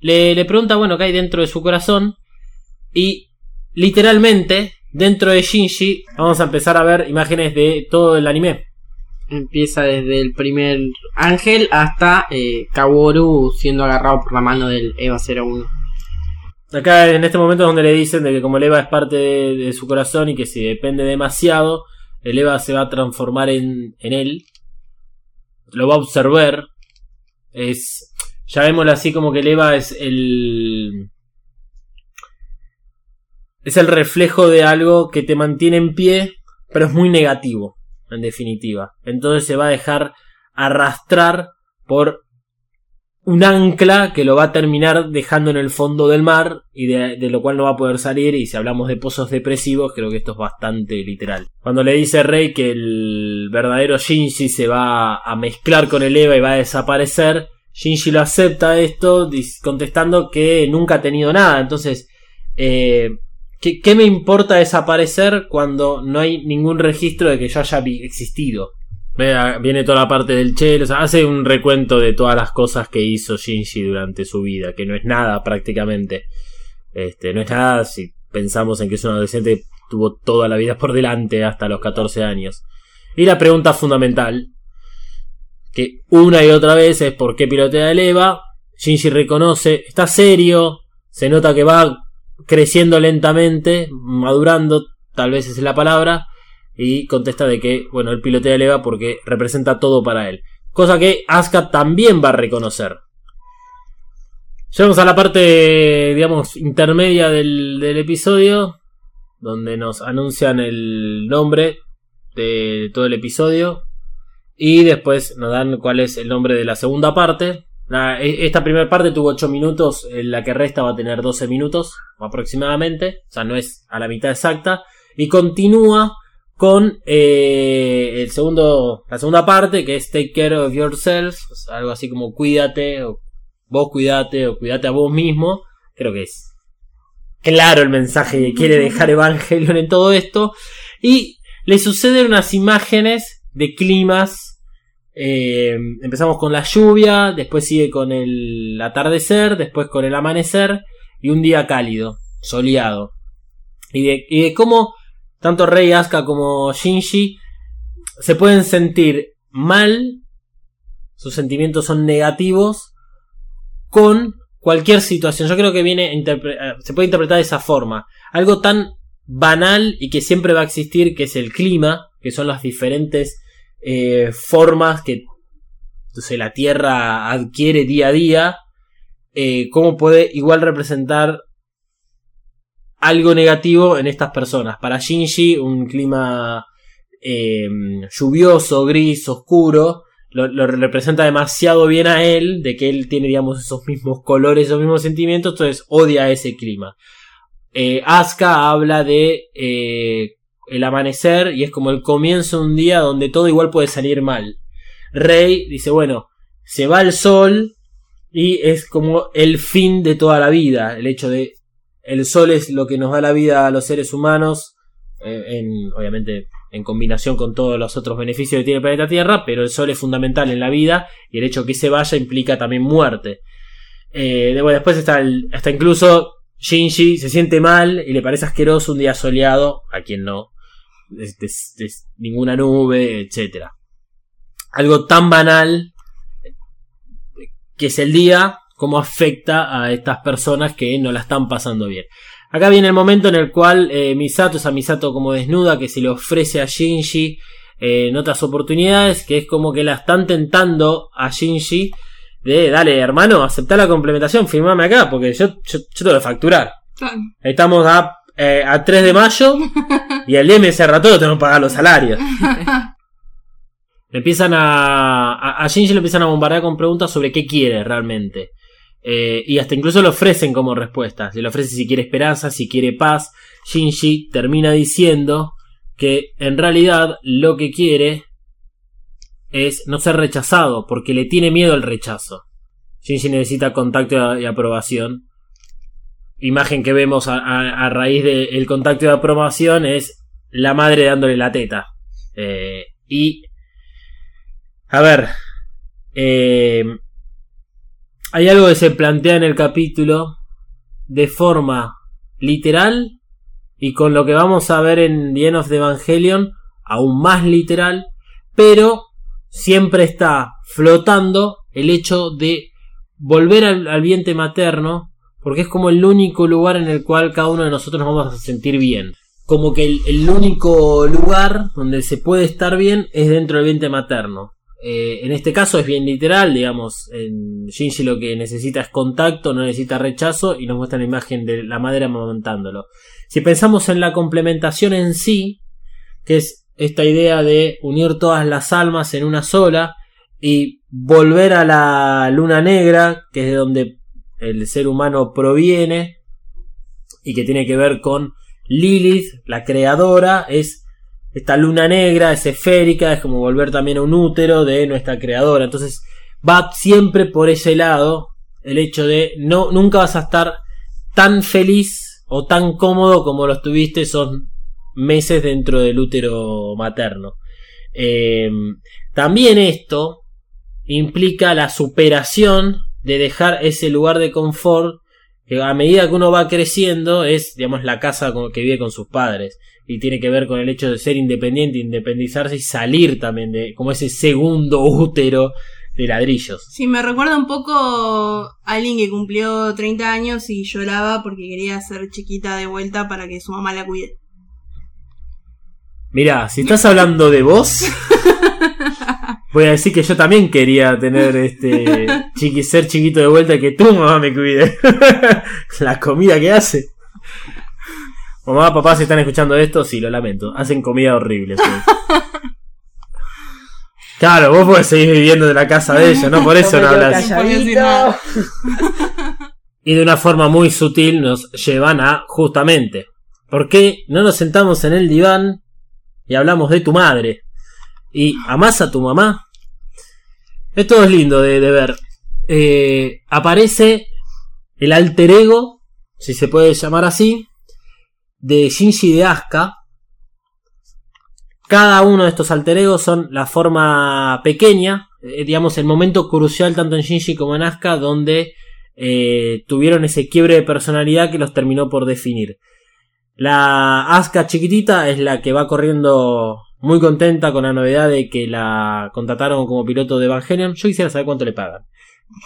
le, le pregunta, bueno, qué hay dentro de su corazón, y literalmente, dentro de Shinji, vamos a empezar a ver imágenes de todo el anime. Empieza desde el primer ángel hasta eh, Kaworu siendo agarrado por la mano del Eva 01. Acá en este momento es donde le dicen de que como el Eva es parte de, de su corazón y que si depende demasiado, el Eva se va a transformar en, en él. Lo va a observar. Es. Ya vemoslo así como que el Eva es el. Es el reflejo de algo que te mantiene en pie, pero es muy negativo, en definitiva. Entonces se va a dejar arrastrar por un ancla que lo va a terminar dejando en el fondo del mar y de, lo cual no va a poder salir y si hablamos de pozos depresivos creo que esto es bastante literal. Cuando le dice Rey que el verdadero Shinji se va a mezclar con el Eva y va a desaparecer, Shinji lo acepta esto contestando que nunca ha tenido nada, entonces eh, ¿qué, ¿qué, me importa desaparecer cuando no hay ningún registro de que yo haya existido? Viene toda la parte del Chelo, hace un recuento de todas las cosas que hizo Shinji durante su vida, que no es nada prácticamente. Este, no es nada si pensamos en que es un adolescente, tuvo toda la vida por delante hasta los 14 años. Y la pregunta fundamental, que una y otra vez es por qué pilotea el Eva. Shinji reconoce, está serio, se nota que va creciendo lentamente, madurando, tal vez es la palabra y contesta de que, bueno, él pilotea el Eva porque representa todo para él. Cosa que Asuka también va a reconocer. Llegamos a la parte, digamos, intermedia del, del episodio, donde nos anuncian el nombre de todo el episodio y después nos dan cuál es el nombre de la segunda parte. Esta primera parte tuvo 8 minutos, la que resta va a tener 12 minutos aproximadamente, o sea, no es a la mitad exacta, y continúa con eh, el segundo, la segunda parte que es Take Care of Yourself, algo así como cuídate, o vos cuídate, o cuídate a vos mismo. Creo que es claro el mensaje que quiere dejar Evangelion en todo esto. Y le suceden unas imágenes de climas. Eh, empezamos con la lluvia, después sigue con el atardecer, después con el amanecer y un día cálido, soleado. Y de, y de cómo tanto Rey, Asuka como Shinji se pueden sentir mal, sus sentimientos son negativos con cualquier situación. Yo creo que viene se puede interpretar de esa forma. Algo tan banal y que siempre va a existir, que es el clima, que son las diferentes eh, formas que la Tierra adquiere día a día, eh, cómo puede igual representar algo negativo en estas personas. Para Shinji, un clima eh, lluvioso, gris, oscuro, lo, representa demasiado bien a él, de que él tiene, digamos, esos mismos colores, esos mismos sentimientos, entonces odia ese clima. Eh, Asuka habla de eh, el amanecer y es como el comienzo de un día donde todo igual puede salir mal. Rey dice, bueno, se va el sol y es como el fin de toda la vida, el hecho de el sol es lo que nos da la vida a los seres humanos, eh, en, obviamente en combinación con todos los otros beneficios que tiene el planeta Tierra, pero el sol es fundamental en la vida y el hecho que se vaya implica también muerte. Eh, después está, el, hasta incluso Shinji se siente mal y le parece asqueroso un día soleado, a quien no, de ninguna nube, etc. Algo tan banal que es el día cómo afecta a estas personas que no la están pasando bien. Acá viene el momento en el cual eh, Misato, esa Misato como desnuda, que se le ofrece a Shinji eh, en otras oportunidades, que es como que la están tentando a Shinji de, dale hermano, aceptar la complementación, firmame acá, porque yo, yo, yo tengo que facturar. Estamos a, eh, a 3 de mayo y el día me cerra todo, tengo que pagar los salarios. Le empiezan a, a, a Shinji le empiezan a bombardear con preguntas sobre qué quiere realmente. Eh, y hasta incluso le ofrecen como respuesta. Se le ofrece si quiere esperanza, si quiere paz. Shinji termina diciendo que en realidad lo que quiere es no ser rechazado, porque le tiene miedo al rechazo. Shinji necesita contacto y aprobación. Imagen que vemos a, raíz del contacto y aprobación es la madre dándole la teta. Eh, Y. A ver. eh, hay algo que se plantea en el capítulo de forma literal y con lo que vamos a ver en The End of the Evangelion aún más literal, pero siempre está flotando el hecho de volver al, al vientre materno porque es como el único lugar en el cual cada uno de nosotros nos vamos a sentir bien. Como que el, el único lugar donde se puede estar bien es dentro del vientre materno. Eh, en este caso es bien literal, digamos, en Shinji lo que necesita es contacto, no necesita rechazo y nos muestra la imagen de la madre amamantándolo. Si pensamos en la complementación en sí, que es esta idea de unir todas las almas en una sola y volver a la luna negra, que es de donde el ser humano proviene y que tiene que ver con Lilith, la creadora, es esta luna negra, es esférica, es como volver también a un útero de nuestra creadora. Entonces va siempre por ese lado el hecho de no nunca vas a estar tan feliz o tan cómodo como lo estuviste esos meses dentro del útero materno. Eh, también esto implica la superación de dejar ese lugar de confort que a medida que uno va creciendo es, digamos, la casa con- que vive con sus padres y tiene que ver con el hecho de ser independiente, independizarse y salir también de como ese segundo útero de ladrillos. Sí, me recuerda un poco a alguien que cumplió 30 años y lloraba porque quería ser chiquita de vuelta para que su mamá la cuide. Mira, si estás hablando de vos, voy a decir que yo también quería tener este chiqui, ser chiquito de vuelta y que tu mamá me cuide. La comida que hace. Mamá, papá, si están escuchando esto, sí, lo lamento. Hacen comida horrible. Claro, vos podés seguir viviendo de la casa de ella, ¿no? Por eso no hablas. Y de una forma muy sutil nos llevan a, justamente, ¿por qué no nos sentamos en el diván y hablamos de tu madre? Y amás a tu mamá. Esto es lindo de, ver. Eh, aparece el alter ego, si se puede llamar así, de Shinji de Asuka. Cada uno de estos alter egos son la forma pequeña, eh, digamos, el momento crucial tanto en Shinji como en Asuka, donde eh, tuvieron ese quiebre de personalidad que los terminó por definir. La Asuka chiquitita es la que va corriendo muy contenta con la novedad de que la contrataron como piloto de Evangelion. Yo quisiera saber cuánto le pagan.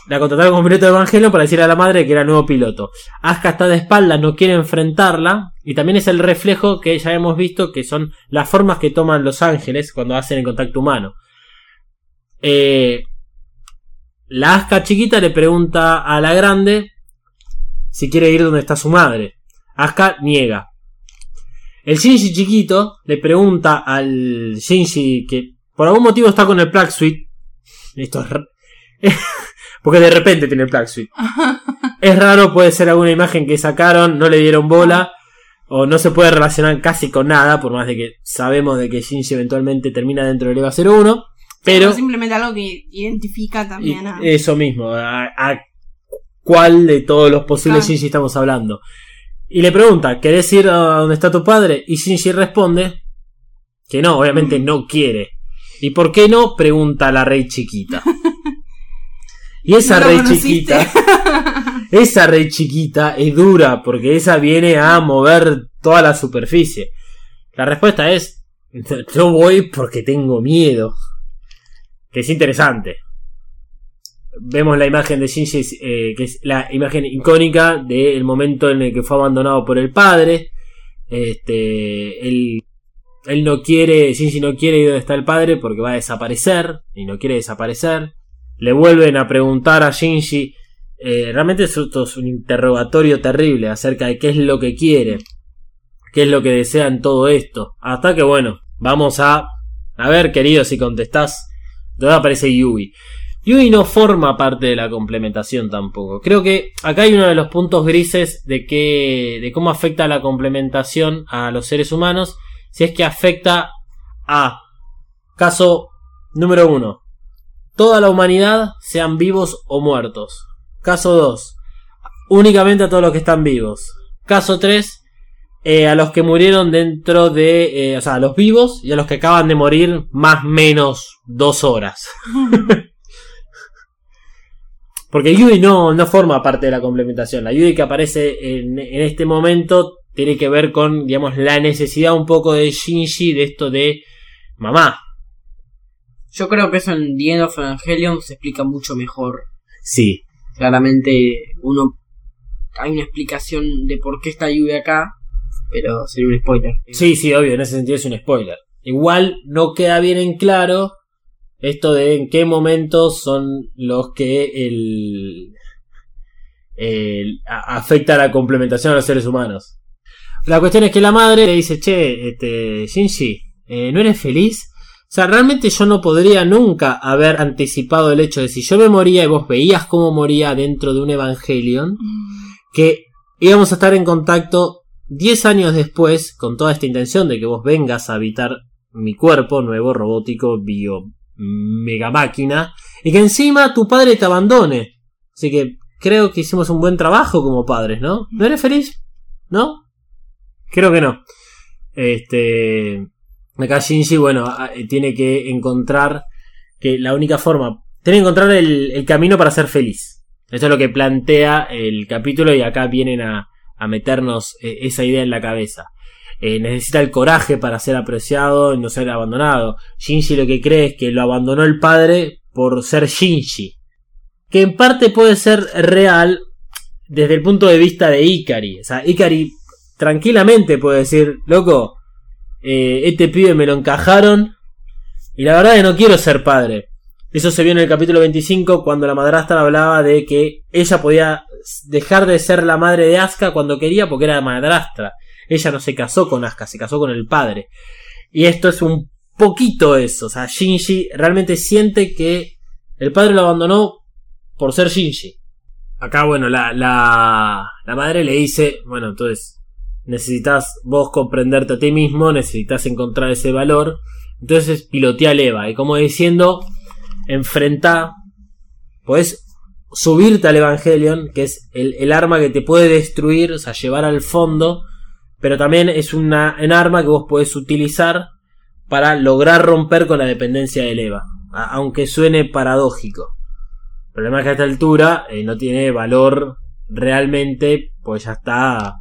La contrataron como piloto de Evangelion para decirle a la madre que era nuevo piloto. Asuka está de espaldas, no quiere enfrentarla. Y también es el reflejo que ya hemos visto que son las formas que toman los ángeles cuando hacen el contacto humano. Eh, la Asuka chiquita le pregunta a la grande si quiere ir donde está su madre. Asuka niega. El Shinji chiquito le pregunta al Shinji que por algún motivo está con el Plug Suite. Esto es. Porque de repente tiene el Plug Suite. Es raro, puede ser alguna imagen que sacaron, no le dieron bola. O no se puede relacionar casi con nada, por más de que sabemos de que Shinji eventualmente termina dentro del EVA 01. Pero. Simplemente algo que identifica también a... eso mismo, a, a cuál de todos los posibles Claro. Shinji estamos hablando. Y le pregunta, ¿querés ir a donde está tu padre? Y Shinji responde que no, obviamente no quiere. ¿Y por qué no? Pregunta la rey chiquita. Y esa No rey conociste. chiquita, esa rey chiquita es dura porque esa viene a mover toda la superficie. La respuesta es, yo voy porque tengo miedo. Que es interesante vemos la imagen de Shinji, eh, que es la imagen icónica del momento en el que fue abandonado por el padre. Este, él, él no quiere, Shinji no quiere ir donde está el padre porque va a desaparecer y no quiere desaparecer. Le vuelven a preguntar a Shinji, eh, realmente esto es un interrogatorio terrible acerca de qué es lo que quiere, qué es lo que desea en todo esto. Hasta que bueno, vamos a, a ver querido si contestás, donde aparece Yui. Yui no forma parte de la complementación tampoco. Creo que acá hay uno de los puntos grises de de cómo afecta la complementación a los seres humanos, si es que afecta a caso número uno, toda la humanidad, sean vivos o muertos. Caso 2, únicamente a todos los que están vivos. Caso 3, eh, a los que murieron dentro de, eh, o sea, a los vivos y a los que acaban de morir más menos dos horas. Porque Yui no, no forma parte de la complementación. La Yui que aparece en, en este momento tiene que ver con, digamos, la necesidad un poco de Shinji de esto de mamá. Yo creo que eso en The End of Evangelion se explica mucho mejor. Sí, Claramente uno hay una explicación de por qué está Yui acá, pero sería un spoiler. Sí, sí, obvio, en ese sentido es un spoiler. Igual no queda bien en claro esto de en qué momentos son los que el, el- a- afecta la complementación a los seres humanos. La cuestión es que la madre le dice, che, este, Shinji, eh, ¿no eres feliz? O sea, realmente yo no podría nunca haber anticipado el hecho de si yo me moría y vos veías cómo moría dentro de un Evangelion, que íbamos a estar en contacto 10 años después con toda esta intención de que vos vengas a habitar mi cuerpo nuevo, robótico, bio, mega máquina, y que encima tu padre te abandone. Así que creo que hicimos un buen trabajo como padres, ¿no? ¿No eres feliz? ¿No? Creo que no. Este. Acá Shinji, bueno, eh, tiene que encontrar que la única forma. Tiene que encontrar el, camino para ser feliz. Esto es lo que plantea el capítulo y acá vienen a, a meternos eh, esa idea en la cabeza. Eh, necesita el coraje para ser apreciado y no ser abandonado. Shinji lo que cree es que lo abandonó el padre por ser Shinji. Que en parte puede ser real desde el punto de vista de Ikari. O sea, Ikari tranquilamente puede decir, loco, eh, este pibe me lo encajaron y la verdad es que no quiero ser padre. Eso se vio en el capítulo 25 cuando la madrastra hablaba de que ella podía dejar de ser la madre de Asuka cuando quería porque era madrastra. Ella no se casó con Asuka, se casó con el padre. Y esto es un poquito eso. O sea, Shinji realmente siente que el padre lo abandonó por ser Shinji. Acá, bueno, la, la, la madre le dice, bueno, entonces necesitas vos comprenderte a ti mismo, necesitas encontrar ese valor. Entonces pilotea al Eva. Y como diciendo, enfrenta, podés subirte al Evangelion, que es el, el arma que te puede destruir, o sea, llevar al fondo, pero también es una, un arma que vos podés utilizar para lograr romper con la dependencia del Eva, aunque suene paradójico. El problema es que a esta altura eh, no tiene valor realmente, pues ya está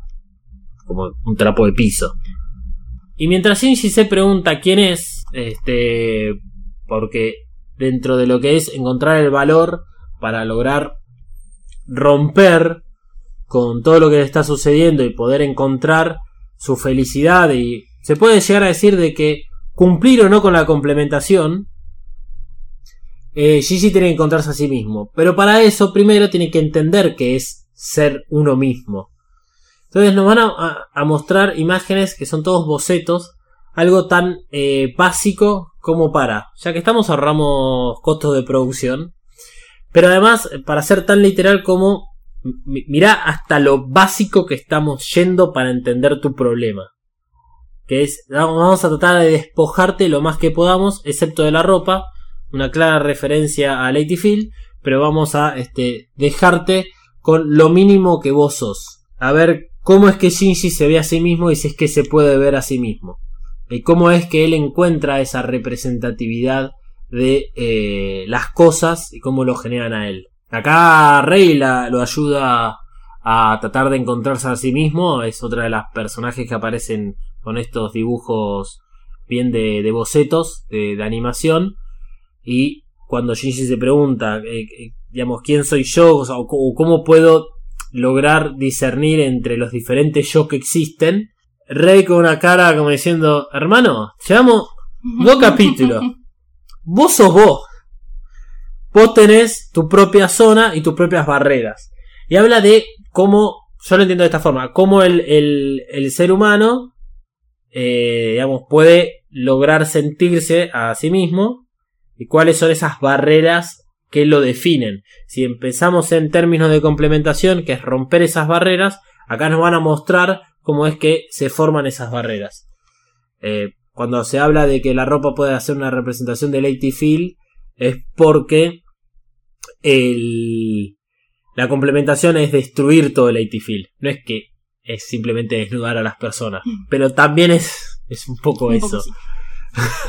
como un trapo de piso. Y mientras Shinji se pregunta quién es, este, porque dentro de lo que es encontrar el valor para lograr romper con todo lo que está sucediendo y poder encontrar su felicidad y se puede llegar a decir de que cumplir o no con la complementación eh, Gigi tiene que encontrarse a sí mismo. Pero para eso primero tiene que entender que es ser uno mismo. Entonces nos van a, mostrar imágenes que son todos bocetos algo tan eh, básico como para ya que estamos ahorramos costos de producción pero además para ser tan literal como Mirá hasta lo básico que estamos yendo para entender tu problema. Que es, vamos a tratar de despojarte lo más que podamos, excepto de la ropa. Una clara referencia a Lady Phil. Pero vamos a este, dejarte con lo mínimo que vos sos. A ver cómo es que Shinji se ve a sí mismo y si es que se puede ver a sí mismo. Y cómo es que él encuentra esa representatividad de eh, las cosas y cómo lo generan a él. Acá Rey la- lo ayuda a tratar de encontrarse a sí mismo. Es otra de las personajes que aparecen con estos dibujos bien de, de bocetos, de, de animación. Y cuando Shinji se pregunta, eh, eh, digamos, quién soy yo o, sea, o co- o cómo puedo lograr discernir entre los diferentes yo que existen, Rey con una cara como diciendo, hermano, llevamos dos capítulos. Vos sos vos. Vos tenés tu propia zona y tus propias barreras. Y habla de cómo, yo lo entiendo de esta forma, cómo el, el- ser humano, eh, digamos, puede lograr sentirse a sí mismo y cuáles son esas barreras que lo definen. Si empezamos en términos de complementación, que es romper esas barreras, acá nos van a mostrar cómo es que se forman esas barreras. Eh, cuando se habla de que la ropa puede hacer una representación de Lady Phil, es porque el, la complementación es destruir todo el Lady Phil. No es que es simplemente desnudar a las personas. Pero también es, es un poco Un eso. poco sí.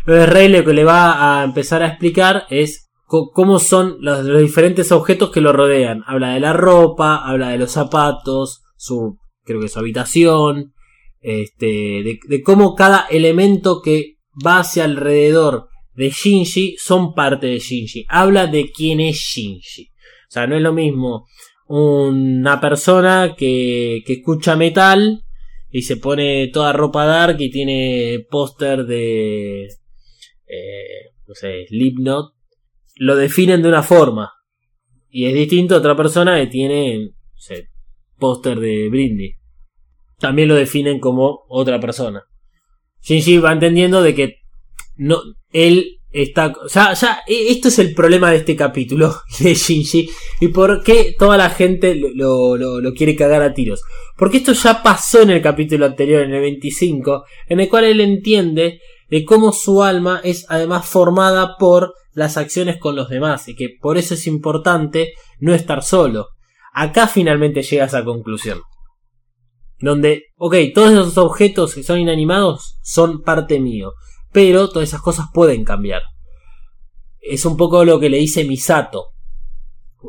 Entonces Rey lo que le va a empezar a explicar es cómo son los, los diferentes objetos que lo rodean. Habla de la ropa, habla de los zapatos, su creo que su habitación, este, de, de cómo cada elemento que va hacia alrededor de Shinji son parte de Shinji. Habla de quién es Shinji. O sea, no es lo mismo una persona que, que escucha metal y se pone toda ropa dark y tiene póster de eh, no sé, Slipknot, lo definen de una forma. Y es distinto a otra persona que tiene no sé, póster de Brindy. También lo definen como otra persona. Shinji va entendiendo de que no él está, o sea, ya e- esto es el problema de este capítulo de Shinji y por qué toda la gente lo, lo- lo- quiere cagar a tiros. Porque esto ya pasó en el capítulo anterior, en el 25, en el cual él entiende de cómo su alma es además formada por las acciones con los demás y que por eso es importante no estar solo. Acá finalmente llega a esa conclusión. Donde, ok, todos esos objetos que son inanimados son parte mío, pero todas esas cosas pueden cambiar. Es un poco lo que le dice Misato.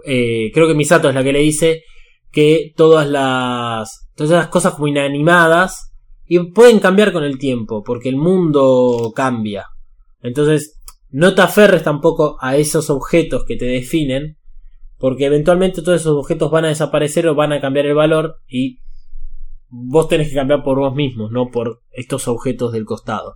Eh, creo que Misato es la que le dice que todas las, todas esas cosas como inanimadas y pueden cambiar con el tiempo, porque el mundo cambia. Entonces, no te aferres tampoco a esos objetos que te definen, porque eventualmente todos esos objetos van a desaparecer o van a cambiar el valor y vos tenés que cambiar por vos mismos, no por estos objetos del costado.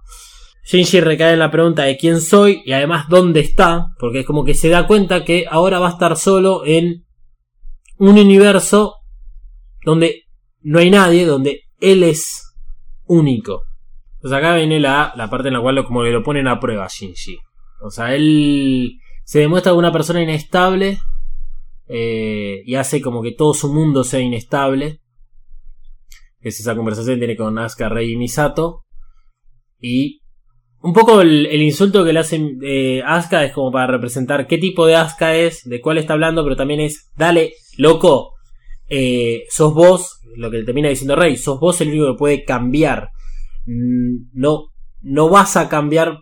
Shinji recae en la pregunta de quién soy y además dónde está, porque es como que se da cuenta que ahora va a estar solo en un universo donde no hay nadie, donde él es único. Pues acá viene la, la parte en la cual lo, como que lo ponen a prueba Shinji. O sea, él se demuestra una persona inestable eh, y hace como que todo su mundo sea inestable. Es esa conversación que tiene con Asuka, Rei y Misato. Y un poco el, insulto que le hacen eh, Asuka es como para representar qué tipo de Asuka es, de cuál está hablando, pero también es, dale, loco, eh, sos vos, lo que termina diciendo Rey, sos vos el único que puede cambiar. Mm, No, no vas a cambiar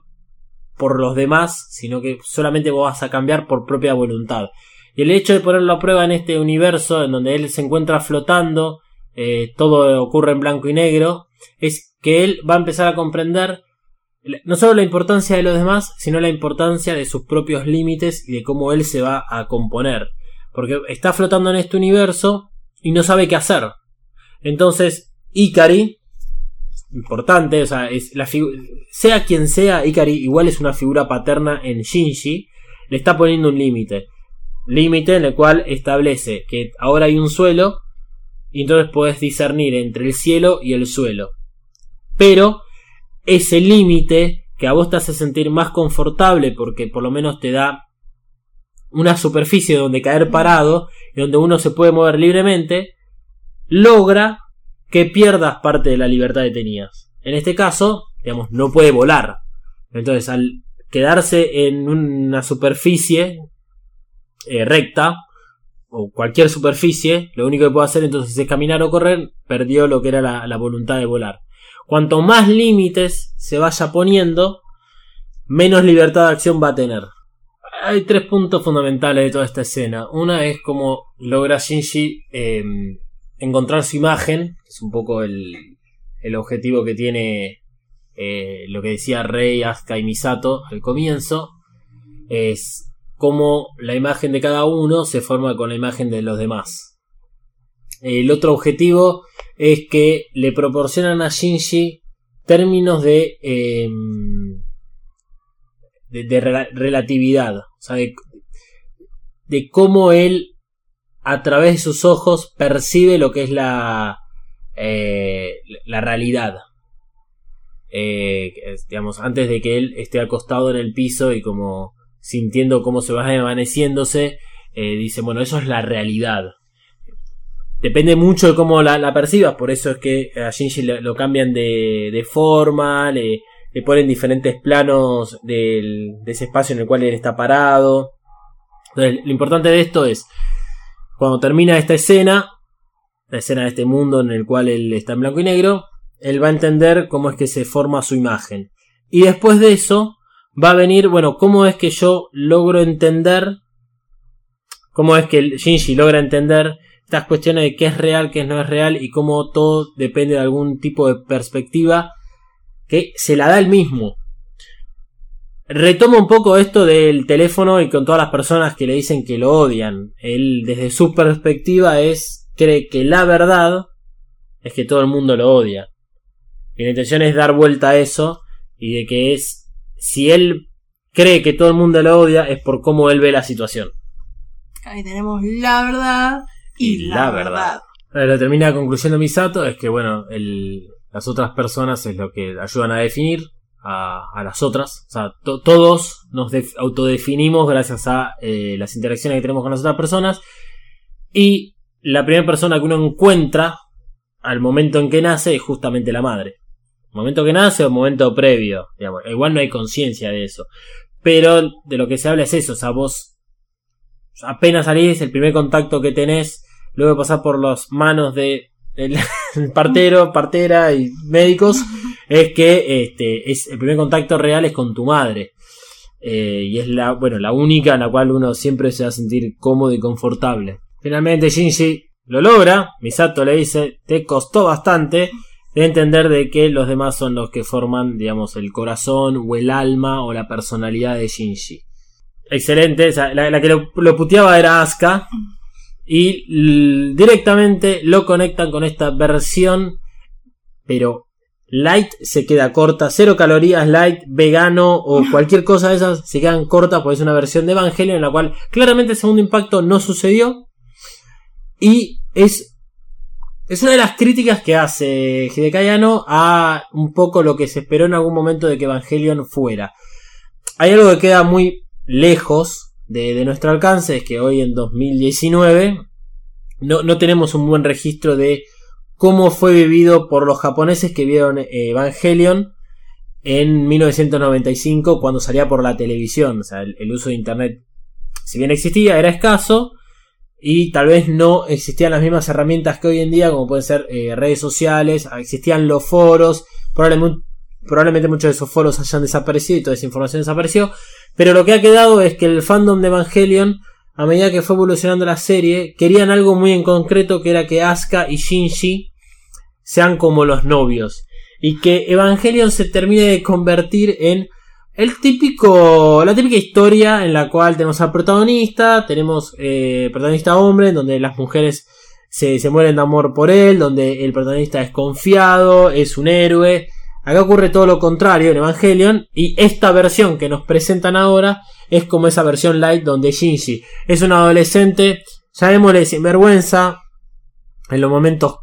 por los demás, sino que solamente vos vas a cambiar por propia voluntad. Y el hecho de ponerlo a prueba en este universo, en donde él se encuentra flotando, eh, todo ocurre en blanco y negro, es que él va a empezar a comprender no solo la importancia de los demás, sino la importancia de sus propios límites y de cómo él se va a componer. Porque está flotando en este universo y no sabe qué hacer. Entonces, Ikari, importante, o sea, es la sea quien sea, Ikari igual es una figura paterna en Shinji, le está poniendo un límite. Límite en el cual establece que ahora hay un suelo y entonces puedes discernir entre el cielo y el suelo. Pero ese límite que a vos te hace sentir más confortable porque por lo menos te da una superficie donde caer parado y donde uno se puede mover libremente, logra que pierdas parte de la libertad que tenías. En este caso, digamos, no puede volar. Entonces, al quedarse en una superficie eh, recta, o cualquier superficie, lo único que puede hacer entonces es caminar o correr, perdió lo que era la, la voluntad de volar. Cuanto más límites se vaya poniendo, menos libertad de acción va a tener. Hay tres puntos fundamentales de toda esta escena. Una es como logra Shinji eh, encontrar su imagen, que es un poco el, el objetivo que tiene eh, lo que decía Rei, Asuka y Misato al comienzo. Es cómo la imagen de cada uno se forma con la imagen de los demás. El otro objetivo es que le proporcionan a Shinji términos de, eh, de, de rela- relatividad, o sea, de, de cómo él a través de sus ojos percibe lo que es la, eh, la realidad. Eh, digamos, antes de que él esté acostado en el piso y como sintiendo cómo se va desvaneciéndose, eh, dice, bueno, eso es la realidad. Depende mucho de cómo la, percibas, por eso es que a Shinji lo, cambian de, forma, le, le ponen diferentes planos de ese espacio en el cual él está parado. Entonces, lo importante de esto es, cuando termina esta escena, la escena de este mundo en el cual él está en blanco y negro, él va a entender cómo es que se forma su imagen. Y después de eso va a venir, bueno, cómo es que yo logro entender, cómo es que Shinji logra entender estas cuestiones de qué es real, qué no es real y cómo todo depende de algún tipo de perspectiva que se la da él mismo. Retoma un poco esto del teléfono y con todas las personas que le dicen que lo odian. Él, desde su perspectiva, es cree que la verdad es que todo el mundo lo odia. Y la intención es dar vuelta a eso y de que es si él cree que todo el mundo lo odia es por cómo él ve la situación. Ahí tenemos la verdad y, la, verdad. Lo termina de Misato es que, bueno, el, las otras personas es lo que ayudan a definir a, a las otras. O sea, to- todos nos def- autodefinimos gracias a eh, las interacciones que tenemos con las otras personas. Y la primera persona que uno encuentra al momento en que nace es justamente la madre. Momento que nace o momento previo. Digamos. Igual no hay conciencia de eso. Pero de lo que se habla es eso. O sea, vos apenas salís, el primer contacto que tenés, luego de pasar por las manos de el, partero, partera y médicos, es que este es el primer contacto real es con tu madre. Eh, y es la, bueno, la única en la cual uno siempre se va a sentir cómodo y confortable. Finalmente Shinji lo logra, Misato le dice, te costó bastante de entender de que los demás son los que forman, digamos, el corazón o el alma o la personalidad de Shinji. Excelente, o sea, la, la que lo, lo puteaba era Asuka y directamente lo conectan con esta versión, pero light se queda corta, cero calorías light, vegano o cualquier cosa de esas se quedan cortas porque es una versión de Evangelion en la cual claramente el segundo impacto no sucedió y es es una de las críticas que hace Hideki Anno a un poco lo que se esperó en algún momento de que Evangelion fuera. Hay algo que queda muy lejos de, nuestro alcance, es que hoy en 2019 no, no tenemos un buen registro de cómo fue vivido por los japoneses que vieron eh, Evangelion en 1995 cuando salía por la televisión. O sea, el, uso de internet, si bien existía, era escaso y tal vez no existían las mismas herramientas que hoy en día, como pueden ser eh, redes sociales, existían los foros, probablemente, probablemente muchos de esos foros hayan desaparecido y toda esa información desapareció, pero lo que ha quedado es que el fandom de Evangelion, a medida que fue evolucionando la serie, querían algo muy en concreto que era que Asuka y Shinji sean como los novios y que Evangelion se termine de convertir en el típico, la típica historia en la cual tenemos al protagonista, tenemos eh, protagonista hombre, donde las mujeres se, se mueren de amor por él, donde el protagonista es confiado, es un héroe. Acá ocurre todo lo contrario en Evangelion y esta versión que nos presentan ahora es como esa versión light donde Shinji es un adolescente, llamémosle sinvergüenza, en los momentos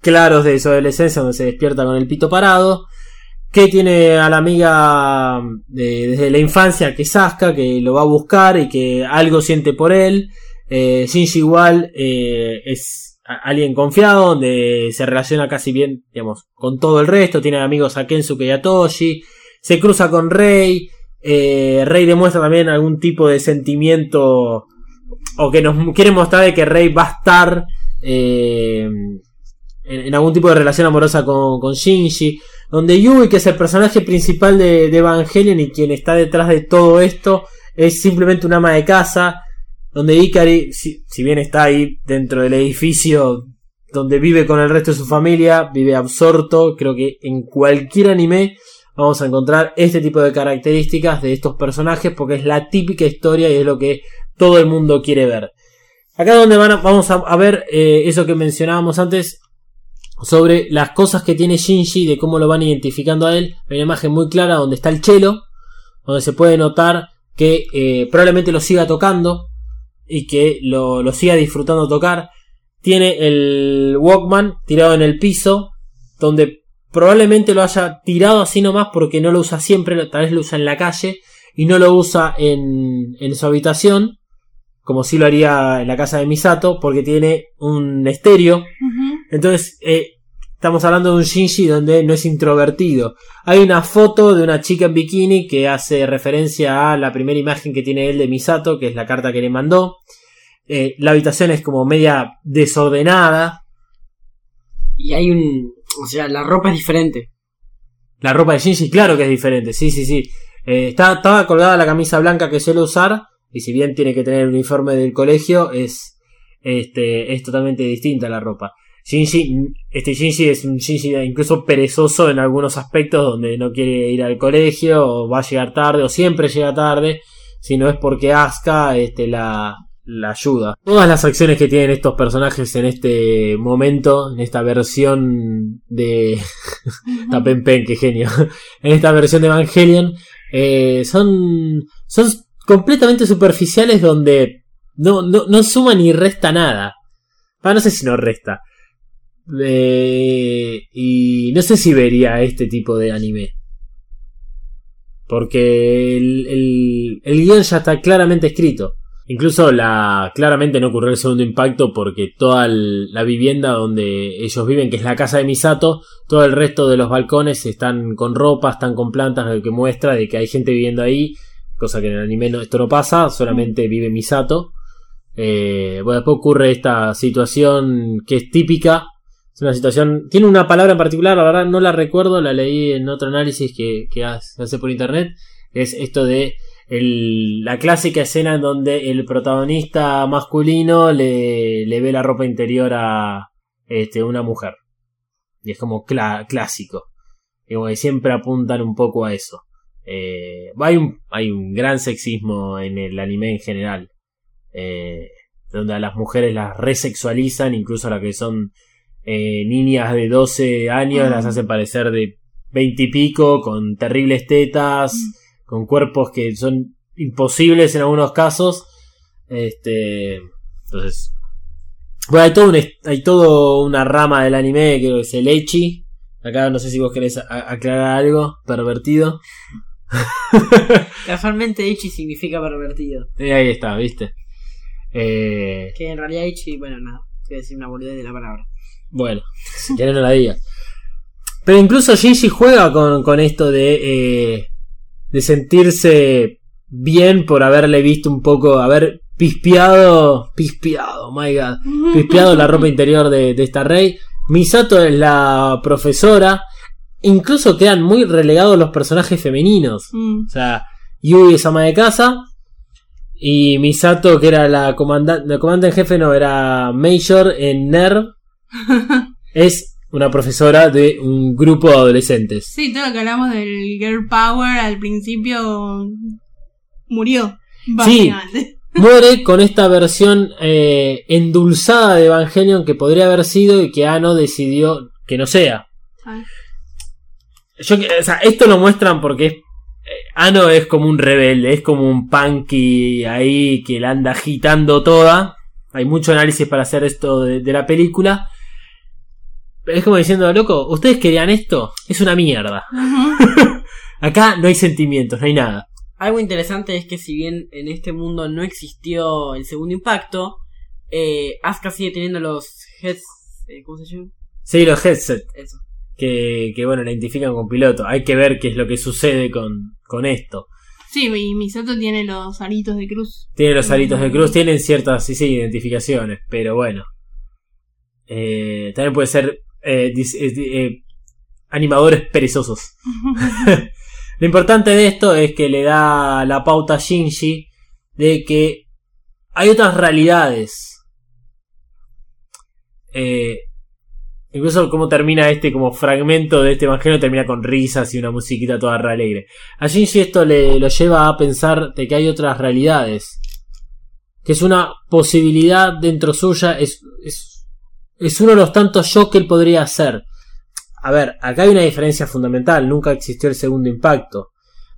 claros de su adolescencia donde se despierta con el pito parado, que tiene a la amiga de- desde la infancia que es que lo va a buscar y que algo siente por él. Eh, Shinji igual eh, es alguien confiado, donde se relaciona casi bien, digamos, con todo el resto. Tiene amigos a Kensuke y a. Se cruza con Rei. Eh, Rei demuestra también algún tipo de sentimiento o que nos quiere mostrar de que Rei va a estar eh, en, algún tipo de relación amorosa con, Shinji. Donde Yui, que es el personaje principal de, de Evangelion y quien está detrás de todo esto, es simplemente un ama de casa. Donde Ikari, si, bien está ahí dentro del edificio donde vive con el resto de su familia, vive absorto. Creo que en cualquier anime vamos a encontrar este tipo de características de estos personajes porque es la típica historia y es lo que todo el mundo quiere ver. Acá donde vamos a, a ver eh, eso que mencionábamos antes sobre las cosas que tiene Shinji, de cómo lo van identificando a él. Hay una imagen muy clara donde está el chelo, donde se puede notar que eh, probablemente lo siga tocando y que lo, lo siga disfrutando tocar. Tiene el Walkman tirado en el piso, donde probablemente lo haya tirado así nomás porque no lo usa siempre, tal vez lo usa en la calle y no lo usa en, en su habitación, como si lo haría en la casa de Misato, porque tiene un estéreo entonces, eh, estamos hablando de un Shinji donde no es introvertido. Hay una foto de una chica en bikini que hace referencia a la primera imagen que tiene él de Misato, que es la carta que le mandó. Eh, la habitación es como media desordenada. Y hay un. O sea, la ropa es diferente. La ropa de Shinji, claro que es diferente, sí, sí, sí. Eh, está, estaba colgada la camisa blanca que suele usar, y si bien tiene que tener el uniforme del colegio, es, este, es totalmente distinta la ropa. Shinji, este Shinji es un Shinji incluso perezoso en algunos aspectos donde no quiere ir al colegio, o va a llegar tarde, o siempre llega tarde, si no es porque Asuka este, la, la ayuda. Todas las acciones que tienen estos personajes en este momento, en esta versión de... Tapenpen, qué genio. en esta versión de Evangelion, eh, son, son completamente superficiales donde no, no, no suma ni resta nada. Ah, no sé si no resta. Eh, y no sé si vería este tipo de anime. Porque el, el, guion ya está claramente escrito. Incluso la claramente no ocurrió el segundo impacto porque toda la vivienda donde ellos viven, que es la casa de Misato, todo el resto de los balcones están con ropa, están con plantas, lo que muestra de que hay gente viviendo ahí, cosa que en el anime no, esto no pasa, solamente vive Misato. Eh, bueno, después ocurre esta situación que es típica. Es una situación. Tiene una palabra en particular, la verdad no la recuerdo, la leí en otro análisis que, que hace por internet. Es esto de el- la clásica escena en donde el protagonista masculino le, le ve la ropa interior a este, una mujer. Y es como clásico. Y como siempre apuntan un poco a eso. Eh, hay, un, hay un gran sexismo en el anime en general. Eh, donde a las mujeres las resexualizan, incluso a las que son eh, niñas de 12 años, las hacen parecer de 20 y pico, con terribles tetas, con cuerpos que son imposibles en algunos casos. Este, entonces, bueno, hay todo, un hay todo una rama del anime que es el Echi. Acá no sé si vos querés a- aclarar algo, pervertido. Casualmente Ichi significa pervertido. Y ahí está, ¿viste? Eh, Que en realidad Ichi, bueno, nada. Quiero decir una boludez de la palabra. Bueno, si querés no la diga. Pero incluso Shinji juega con, con esto de, eh, de sentirse bien por haberle visto un poco, haber pispeado, pispeado, my god, pispeado la ropa interior de, de esta rey. Misato es la profesora. Incluso quedan muy relegados los personajes femeninos. Mm. O sea, Yui es ama de casa. Y Misato, que era la comandante, la comandante en jefe, no, era Major en NER. Es una profesora de un grupo de adolescentes. Sí, todo lo que hablamos del Girl Power al principio murió. Básicamente. Muere con esta versión eh, endulzada de Evangelion que podría haber sido y que Ano decidió que no sea. Ah. Yo, o sea, esto lo muestran porque es, eh, Ano es como un rebelde, es como un punky ahí que la anda agitando toda. Hay mucho análisis para hacer esto de, de la película. Pero es como diciendo, loco, ¿ustedes querían esto? Es una mierda. Acá no hay sentimientos, no hay nada. Algo interesante es que si bien en este mundo no existió el segundo impacto, eh, Asuka sigue teniendo los heads... eh, ¿Cómo se llama? Sí, los headsets. Eso. que, que, bueno, la identifican con piloto. Hay que ver qué es lo que sucede con, con esto. Sí, y Misato tiene los aritos de cruz. Tiene los aritos de cruz, tienen ciertas sí, sí, identificaciones, pero bueno. Eh, también puede ser eh, eh, animadores perezosos. Lo importante de esto es que le da la pauta a Shinji de que hay otras realidades. Eh, incluso cómo termina este como fragmento de este evangelio termina con risas y una musiquita toda re alegre. A Shinji esto le lo lleva a pensar de que hay otras realidades. Que es una posibilidad dentro suya, es, es uno de los tantos shows que él podría hacer. A ver, acá hay una diferencia fundamental, nunca existió el segundo impacto.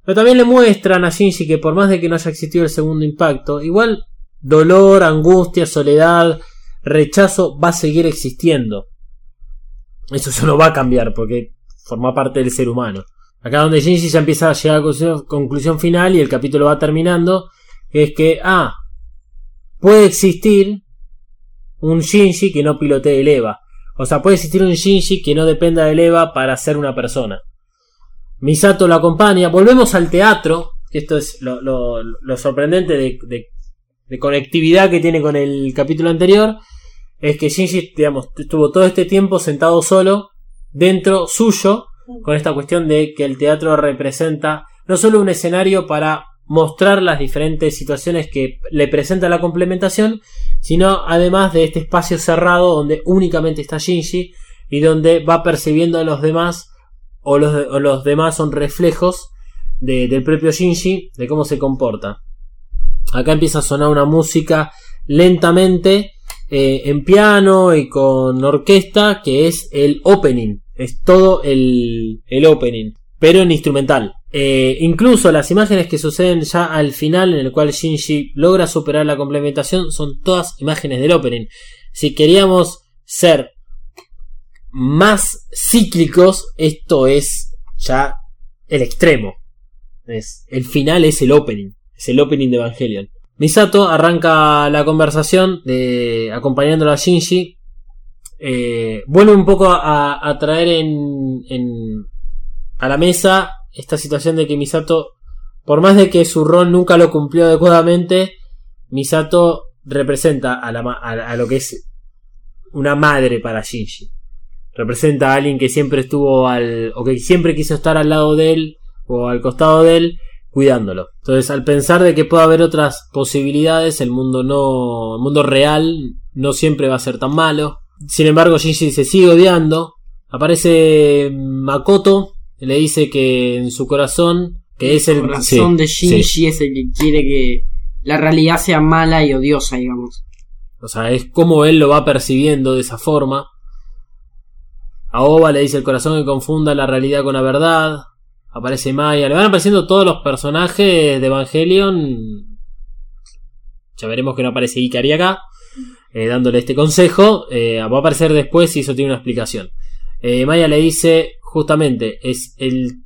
Pero también le muestran a Shinji que por más de que no haya existido el segundo impacto, igual dolor, angustia, soledad, rechazo va a seguir existiendo. Eso no va a cambiar porque forma parte del ser humano. Acá donde Shinji ya empieza a llegar a conclusión, conclusión final y el capítulo va terminando, es que, ah, puede existir un Shinji que no pilotee el EVA. O sea, puede existir un Shinji que no dependa del EVA para ser una persona. Misato lo acompaña. Volvemos al teatro. Esto es lo, sorprendente de, de- de conectividad que tiene con el capítulo anterior. es que Shinji, digamos, estuvo todo este tiempo sentado solo, dentro suyo, con esta cuestión de que el teatro representa no solo un escenario para mostrar las diferentes situaciones que le presenta la complementación, sino además de este espacio cerrado donde únicamente está Shinji y donde va percibiendo a los demás o los, los demás son reflejos de- del propio Shinji, de cómo se comporta. Acá empieza a sonar una música lentamente eh, en piano y con orquesta que es el opening, es todo el, el opening, pero en instrumental. Eh, incluso las imágenes que suceden ya al final, en el cual Shinji logra superar la complementación, son todas imágenes del opening. Si queríamos ser más cíclicos, esto es ya el extremo. Es, el final es el opening, es el opening de Evangelion. Misato arranca la conversación de acompañándolo a Shinji. Eh, vuelve un poco a, a traer en, en- a la mesa esta situación de que Misato, por más de que su rol nunca lo cumplió adecuadamente, Misato representa a, la, lo que es una madre para Shinji. Representa a alguien que siempre estuvo al. o que siempre quiso estar al lado de él o al costado de él, cuidándolo. Entonces, al pensar de que puede haber otras posibilidades, el mundo no. el mundo real no siempre va a ser tan malo. Sin embargo, Shinji se sigue odiando. Aparece Makoto, le dice que en su corazón, que es el corazón sí, de Shinji sí. es el que quiere que la realidad sea mala y odiosa, digamos. O sea, es como él lo va percibiendo de esa forma. A Oba le dice el corazón que confunda la realidad con la verdad. Aparece Maya. Le van apareciendo todos los personajes de Evangelion. Ya veremos que no aparece Ikari acá. eh, dándole este consejo. Eh, va a aparecer después y eso tiene una explicación. Eh, Maya le dice justamente, es el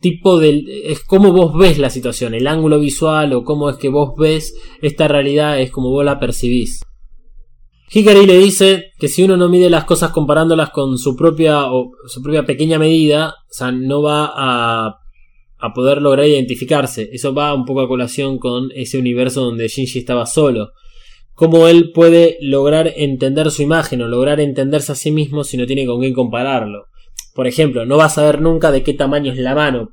tipo del... es cómo vos ves la situación, el ángulo visual o cómo es que vos ves esta realidad, es como vos la percibís. Hikari le dice que si uno no mide las cosas comparándolas con su propia o su propia pequeña medida, o sea, no va a, a poder lograr identificarse. Eso va un poco a colación con ese universo donde Shinji estaba solo. Cómo él puede lograr entender su imagen o lograr entenderse a sí mismo si no tiene con quién compararlo. Por ejemplo, no va a saber nunca de qué tamaño es la mano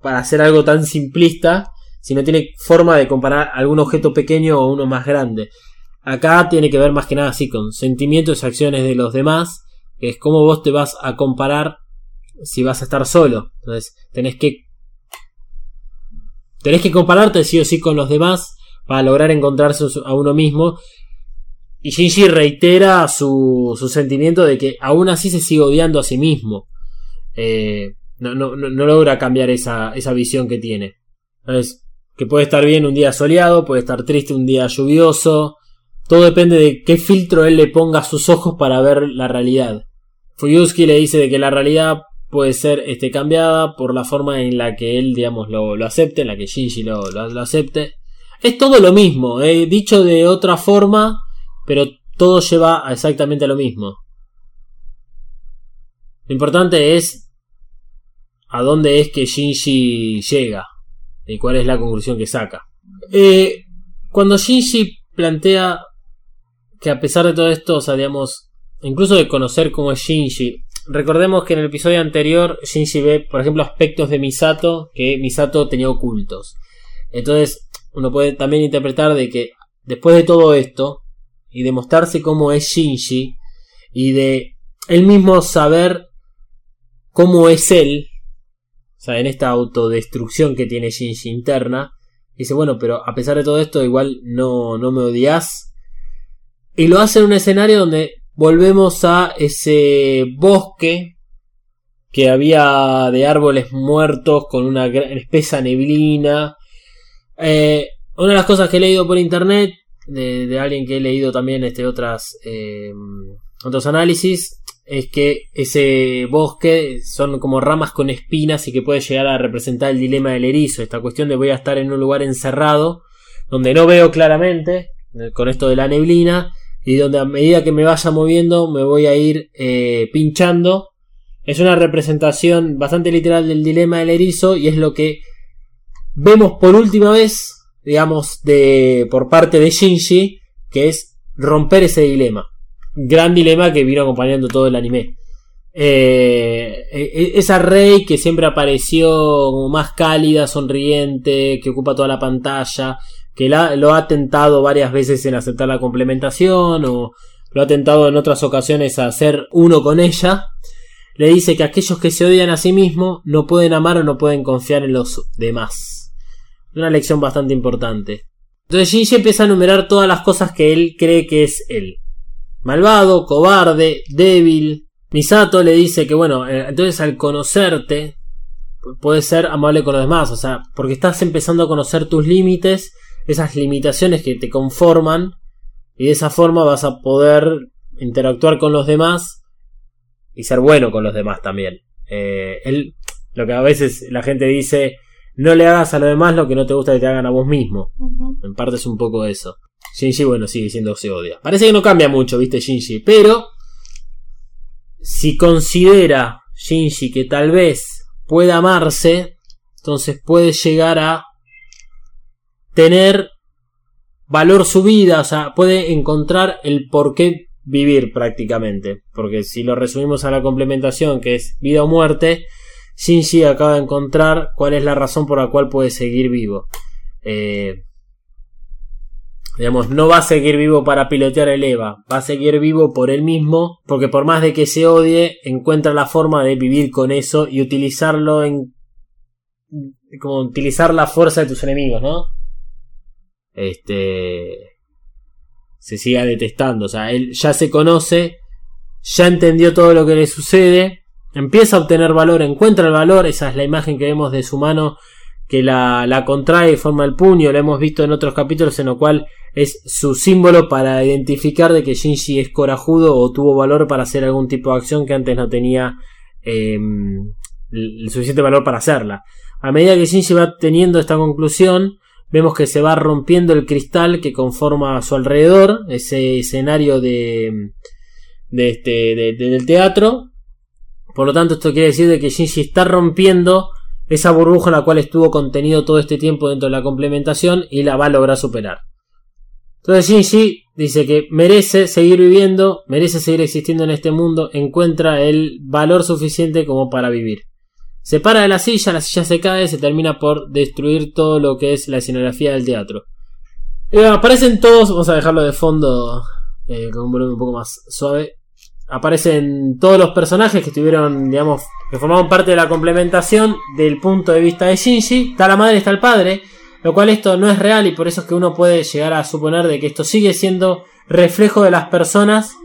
para hacer algo tan simplista si no tiene forma de comparar algún objeto pequeño o uno más grande. Acá tiene que ver más que nada así con sentimientos y acciones de los demás, que es cómo vos te vas a comparar si vas a estar solo. Entonces, tenés que tenés que compararte sí o sí con los demás para lograr encontrarse a uno mismo. Y Shinji reitera su, su sentimiento de que aún así se sigue odiando a sí mismo. Eh, no, logra cambiar esa, visión que tiene. Que puede estar bien un día soleado, puede estar triste un día lluvioso. Todo depende de qué filtro él le ponga a sus ojos para ver la realidad. Fuyuski le dice de que la realidad puede ser este, cambiada por la forma en la que él, digamos, lo, acepte, en la que Shinji lo, acepte. Es todo lo mismo, eh, dicho de otra forma, pero todo lleva a exactamente lo mismo. Lo importante es a dónde es que Shinji llega y cuál es la conclusión que saca. Eh, cuando Shinji plantea que a pesar de todo esto, o incluso de conocer cómo es Shinji, recordemos que en el episodio anterior Shinji ve, por ejemplo, aspectos de Misato que Misato tenía ocultos. Entonces, uno puede también interpretar de que después de todo esto y de mostrarse cómo es Shinji y de él mismo saber cómo es él, o sea, en esta autodestrucción que tiene Shinji interna, dice, bueno, pero a pesar de todo esto, igual no, no me odias. Y lo hace en un escenario donde volvemos a ese bosque que había de árboles muertos con una espesa neblina. Eh, una de las cosas que he leído por internet, de, de alguien que he leído también este, otras, eh, otros análisis, es que ese bosque son como ramas con espinas y que puede llegar a representar el dilema del erizo. Esta cuestión de voy a estar en un lugar encerrado, donde no veo claramente, eh, con esto de la neblina, y donde a medida que me vaya moviendo me voy a ir eh, pinchando. Es una representación bastante literal del dilema del erizo y es lo que vemos por última vez, digamos, de por parte de Shinji, que es romper ese dilema. Gran dilema que vino acompañando todo el anime. Eh, e- esa Rey que siempre apareció como más cálida, sonriente, que ocupa toda la pantalla, que la- lo ha tentado varias veces en aceptar la complementación o lo ha tentado en otras ocasiones a ser uno con ella, le dice que aquellos que se odian a sí mismos no pueden amar o no pueden confiar en los demás. Una lección bastante importante. Entonces Shinji empieza a enumerar todas las cosas que él cree que es él. Malvado, cobarde, débil. Misato le dice que bueno, eh, entonces al conocerte puedes ser amable con los demás, o sea, porque estás empezando a conocer tus límites, esas limitaciones que te conforman y de esa forma vas a poder interactuar con los demás y ser bueno con los demás también. Eh, él, lo que a veces la gente dice, no le hagas a los demás lo que no te gusta que te hagan a vos mismo. En parte es un poco eso. Shinji, bueno, sigue siendo se odia. Parece que no cambia mucho, viste, Shinji. Pero, si considera Shinji que tal vez pueda amarse, entonces puede llegar a tener valor su vida, o sea, puede encontrar el por qué vivir prácticamente. Porque si lo resumimos a la complementación, que es vida o muerte, Shinji acaba de encontrar cuál es la razón por la cual puede seguir vivo. Eh, digamos, no va a seguir vivo para pilotear el EVA, va a seguir vivo por él mismo, porque por más de que se odie, encuentra la forma de vivir con eso y utilizarlo en... como utilizar la fuerza de tus enemigos, ¿no? Este... se siga detestando, o sea, él ya se conoce, ya entendió todo lo que le sucede, empieza a obtener valor, encuentra el valor, esa es la imagen que vemos de su mano que la, la contrae y forma el puño, lo hemos visto en otros capítulos en lo cual es su símbolo para identificar de que Shinji es corajudo o tuvo valor para hacer algún tipo de acción que antes no tenía eh, el suficiente valor para hacerla. A medida que Shinji va teniendo esta conclusión, vemos que se va rompiendo el cristal que conforma a su alrededor, ese escenario de, de este, de- de- del teatro. Por lo tanto, esto quiere decir de que Shinji está rompiendo esa burbuja en la cual estuvo contenido todo este tiempo dentro de la complementación y la va a lograr superar. Entonces Shinji dice que merece seguir viviendo, merece seguir existiendo en este mundo, encuentra el valor suficiente como para vivir. Se para de la silla, la silla se cae, se termina por destruir todo lo que es la escenografía del teatro. Eh, aparecen todos, vamos a dejarlo de fondo eh, con un volumen un poco más suave. Aparecen todos los personajes que estuvieron, digamos, que formaban parte de la complementación del punto de vista de Shinji. Está la madre, está el padre, lo cual esto no es real y por eso es que uno puede llegar a suponer de que esto sigue siendo reflejo de las personas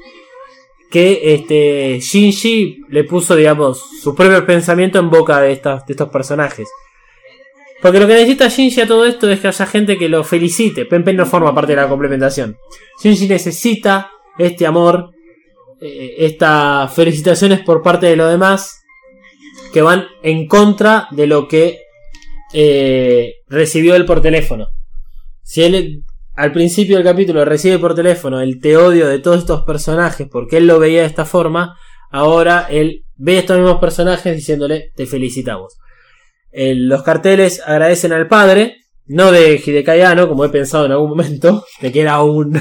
que este Shinji le puso, digamos, su propio pensamiento en boca de, estas, de estos personajes. Porque lo que necesita Shinji a todo esto es que haya gente que lo felicite. Pen no forma parte de la complementación. Shinji necesita este amor, eh, estas felicitaciones por parte de los demás que van en contra de lo que eh, recibió él por teléfono. Si él al principio del capítulo recibe por teléfono el te odio de todos estos personajes porque él lo veía de esta forma, ahora él ve a estos mismos personajes diciéndole te felicitamos. Los carteles agradecen al padre, no de Hidekai Anno, como he pensado en algún momento, de que era un,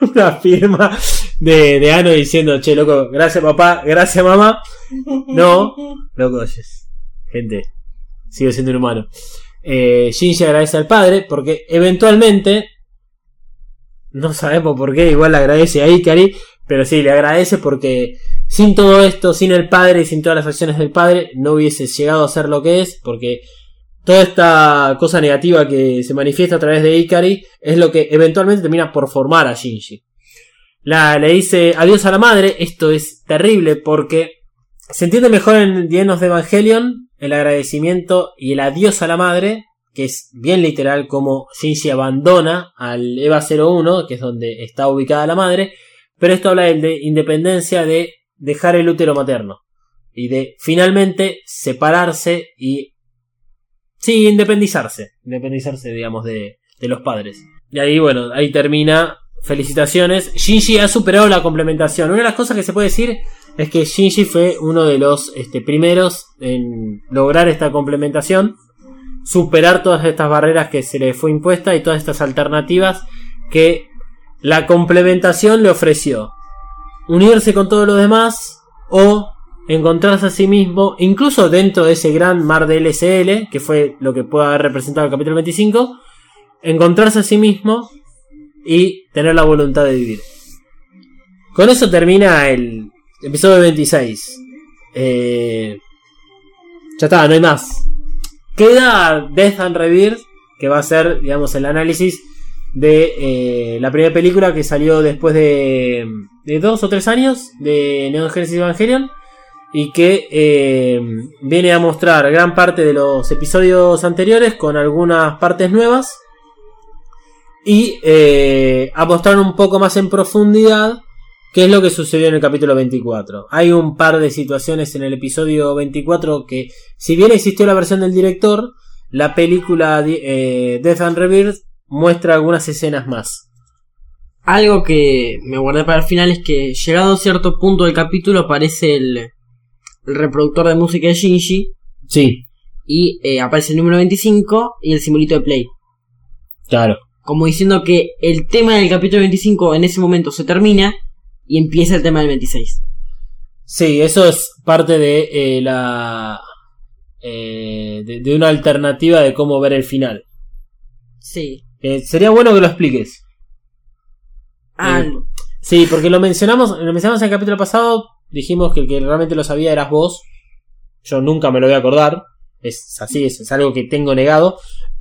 una firma de, de Ano diciendo, che, loco, gracias papá, gracias mamá. No, loco, gente, sigo siendo un humano. Eh, Shinji agradece al padre porque eventualmente, no sabemos por qué, igual le agradece a Ikari, pero sí, le agradece porque sin todo esto, sin el padre y sin todas las acciones del padre, no hubiese llegado a ser lo que es, porque toda esta cosa negativa que se manifiesta a través de Ikari es lo que eventualmente termina por formar a Shinji. La, le dice adiós a la madre, esto es terrible porque se entiende mejor en Dienos de Evangelion el agradecimiento y el adiós a la madre, que es bien literal como Shinji abandona al Eva 01, que es donde está ubicada la madre, pero esto habla de independencia de dejar el útero materno y de finalmente separarse y sí, independizarse, independizarse digamos de, de los padres. Y ahí bueno, ahí termina felicitaciones. Shinji ha superado la complementación. Una de las cosas que se puede decir es que Shinji fue uno de los este, primeros en lograr esta complementación, superar todas estas barreras que se le fue impuesta y todas estas alternativas que la complementación le ofreció. unirse con todos los demás o encontrarse a sí mismo, incluso dentro de ese gran mar de LSL, que fue lo que puede haber representado el capítulo 25, encontrarse a sí mismo y tener la voluntad de vivir. Con eso termina el episodio 26. Eh, ya está, no hay más. Queda Death and Rebirth, que va a ser, digamos, el análisis de eh, la primera película que salió después de, de dos o tres años de Neon Genesis Evangelion y que eh, viene a mostrar gran parte de los episodios anteriores con algunas partes nuevas y eh, a mostrar un poco más en profundidad qué es lo que sucedió en el capítulo 24. Hay un par de situaciones en el episodio 24 que, si bien existió la versión del director, la película eh, Death and Rebirth muestra algunas escenas más. Algo que me guardé para el final es que llegado a cierto punto del capítulo aparece el, el reproductor de música de Shinji Sí, y eh, aparece el número 25 y el simbolito de play. claro. Como diciendo que el tema del capítulo 25 en ese momento se termina y empieza el tema del 26. Sí, eso es parte de eh, la. eh, de, de una alternativa de cómo ver el final. Sí. Eh, sería bueno que lo expliques. Ah, Sí, porque lo mencionamos, lo mencionamos en el capítulo pasado. Dijimos que el que realmente lo sabía eras vos. Yo nunca me lo voy a acordar. Es así, es, es algo que tengo negado.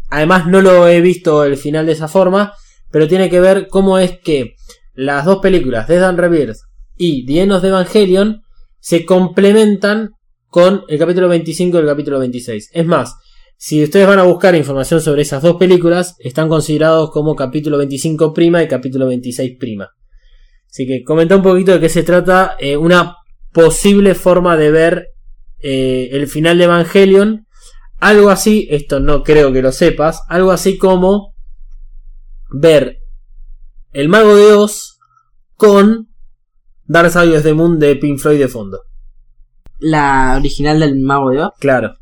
Además, no lo he visto el final de esa forma. Pero tiene que ver cómo es que las dos películas, Death and Rebirth y The the Evangelion, se complementan con el capítulo 25 y el capítulo 26. Es más, si ustedes van a buscar información sobre esas dos películas, están considerados como capítulo 25 prima y capítulo 26 prima. Así que comenta un poquito de qué se trata eh, una posible forma de ver eh, el final de Evangelion. Algo así, esto no creo que lo sepas, algo así como ver el mago de Oz con Dark Side of the Moon de Pink Floyd de fondo. la original del Mago de Oz. Claro.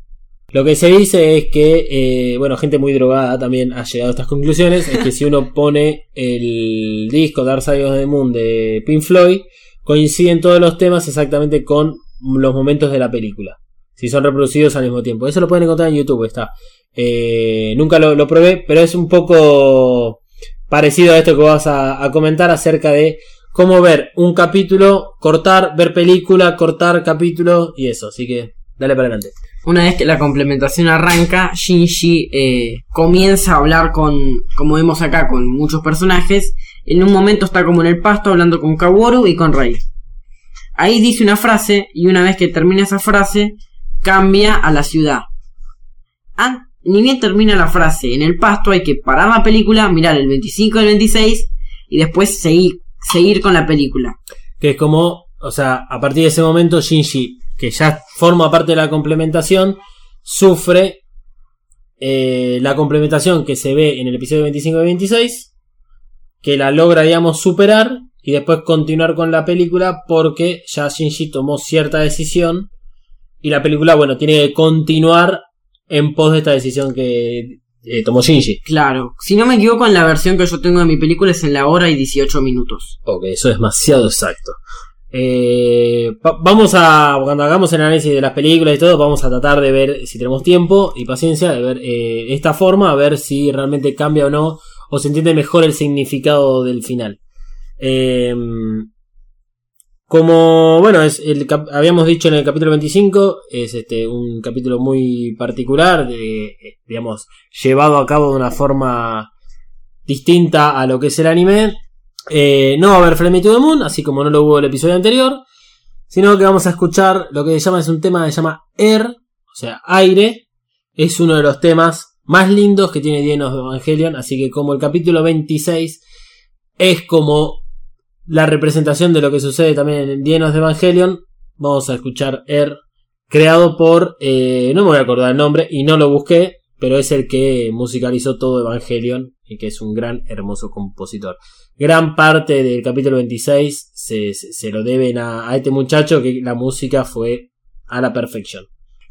Lo que se dice es que, eh, bueno, gente muy drogada también ha llegado a estas conclusiones, es que si uno pone el disco Dark Side of the Moon de Pink Floyd, coinciden todos los temas exactamente con los momentos de la película. Si son reproducidos al mismo tiempo. Eso lo pueden encontrar en YouTube, está. Eh, nunca lo, lo probé, pero es un poco parecido a esto que vas a, comentar acerca de cómo ver un capítulo, cortar, ver película, cortar capítulo y eso. Así que dale para adelante. Una vez que la complementación arranca, Shinji eh, comienza a hablar con, como vemos acá, con muchos personajes. En un momento está como en el pasto hablando con Kaworu y con Rei. Ahí dice una frase y una vez que termina esa frase, cambia a la ciudad. Ah, ni bien termina la frase en el pasto, hay que parar la película, mirar el 25 y el 26 y después seguir, con la película. Que es como, o sea, a partir de ese momento Shinji, que ya forma parte de la complementación, sufre eh, la complementación que se ve en el episodio 25 y 26, que la logra, digamos, superar y después continuar con la película porque ya Shinji tomó cierta decisión y la película, bueno, tiene que continuar en pos de esta decisión que eh, tomó Shinji. Claro, si no me equivoco en la versión que yo tengo de mi película es en la hora y 18 minutos. Ok, eso es demasiado exacto. Eh, va- vamos a, cuando hagamos el análisis de las películas y todo, vamos a tratar de ver si tenemos tiempo y paciencia de ver eh, esta forma, a ver si realmente cambia o no, o se entiende mejor el significado del final. Eh, como, bueno, es el, habíamos dicho en el capítulo 25, es este un capítulo muy particular, de, eh, digamos, llevado a cabo de una forma distinta a lo que es el anime. Eh, no va a haber Flame to the Moon, así como no lo hubo el episodio anterior, sino que vamos a escuchar lo que se llama, es un tema que se llama Air, o sea, aire, es uno de los temas más lindos que tiene Dienos de Evangelion, así que como el capítulo 26 es como la representación de lo que sucede también en Dienos de Evangelion, vamos a escuchar Air, creado por, eh, no me voy a acordar el nombre y no lo busqué, pero es el que musicalizó todo Evangelion y que es un gran, hermoso compositor. Gran parte del capítulo 26 se, se- se lo deben a, a este muchacho que la música fue a la perfección.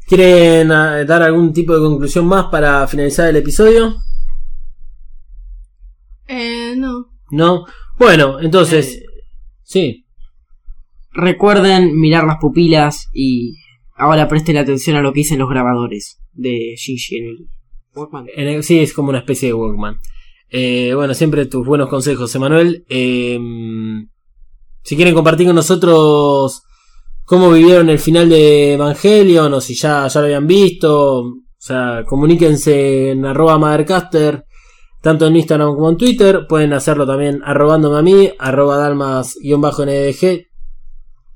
¿Quieren ah, dar algún tipo de conclusión más para finalizar el episodio? Eh, no. ¿No? Bueno, entonces... Sí. recuerden mirar las pupilas y ahora presten atención a lo que dicen los grabadores de Shinji en el Walkman. Sí, es como una especie de Walkman. Eh, bueno, siempre tus buenos consejos, Emanuel. Eh, si quieren compartir con nosotros cómo vivieron el final de Evangelion o si ya, ya lo habían visto, o sea, comuníquense en arroba Mothercaster, tanto en Instagram como en Twitter. Pueden hacerlo también arrobándome a mí, arroba dalmas-ndg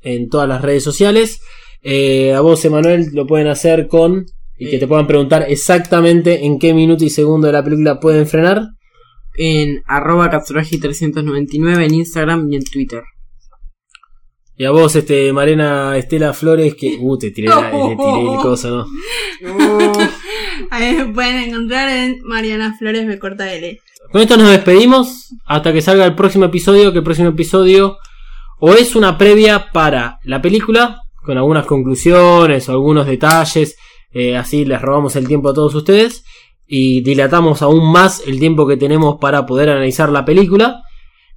en todas las redes sociales. Eh, a vos, Emanuel, lo pueden hacer con y que te puedan preguntar exactamente en qué minuto y segundo de la película pueden frenar. En arroba Katsuragi399 en Instagram y en Twitter. Y a vos, este, Marena Estela Flores, que. Uh, te tiré, la- te tiré el coso, ¿no? Ahí me pueden encontrar en Mariana Flores me corta. Con esto nos despedimos hasta que salga el próximo episodio, que el próximo episodio o es una previa para la película, con algunas conclusiones o algunos detalles, eh, así les robamos el tiempo a todos ustedes y dilatamos aún más el tiempo que tenemos para poder analizar la película.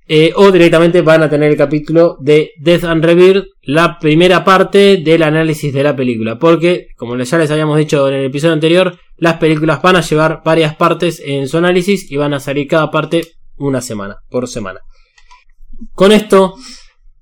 Eh, o directamente van a tener el capítulo de Death and Rebirth, la primera parte del análisis de la película. Porque, como ya les habíamos dicho en el episodio anterior, las películas van a llevar varias partes en su análisis y van a salir cada parte una semana, por semana. Con esto,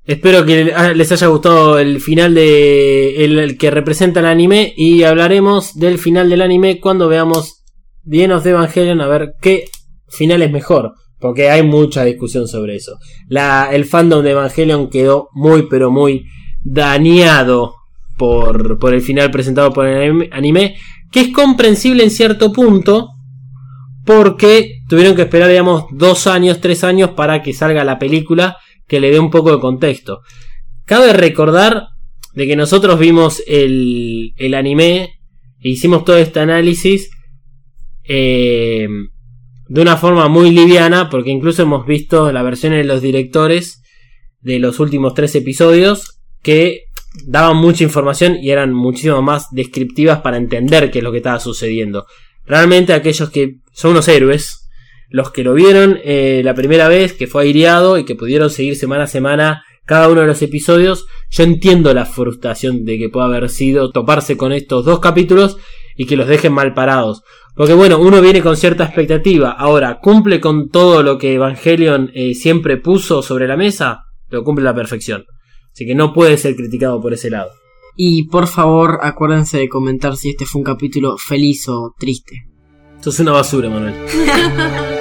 espero que les haya gustado el final de el, que representa el anime y hablaremos del final del anime cuando veamos of the Evangelion a ver qué final es mejor. Porque hay mucha discusión sobre eso. La, el fandom de Evangelion quedó muy pero muy dañado por, por el final presentado por el anime-. Que es comprensible en cierto punto. Porque tuvieron que esperar, digamos, dos años, tres años para que salga la película que le dé un poco de contexto. Cabe recordar de que nosotros vimos el, el anime e hicimos todo este análisis eh, de una forma muy liviana, porque incluso hemos visto la versión de los directores de los últimos tres episodios que daban mucha información y eran muchísimo más descriptivas para entender qué es lo que estaba sucediendo. Realmente aquellos que son unos héroes, los que lo vieron eh, la primera vez, que fue aireado y que pudieron seguir semana a semana cada uno de los episodios, yo entiendo la frustración de que pueda haber sido toparse con estos dos capítulos y que los dejen mal parados. Porque bueno, uno viene con cierta expectativa, ahora cumple con todo lo que Evangelion eh, siempre puso sobre la mesa, lo cumple a la perfección. Así que no puede ser criticado por ese lado. Y por favor, acuérdense de comentar si este fue un capítulo feliz o triste. Esto es una basura, Manuel.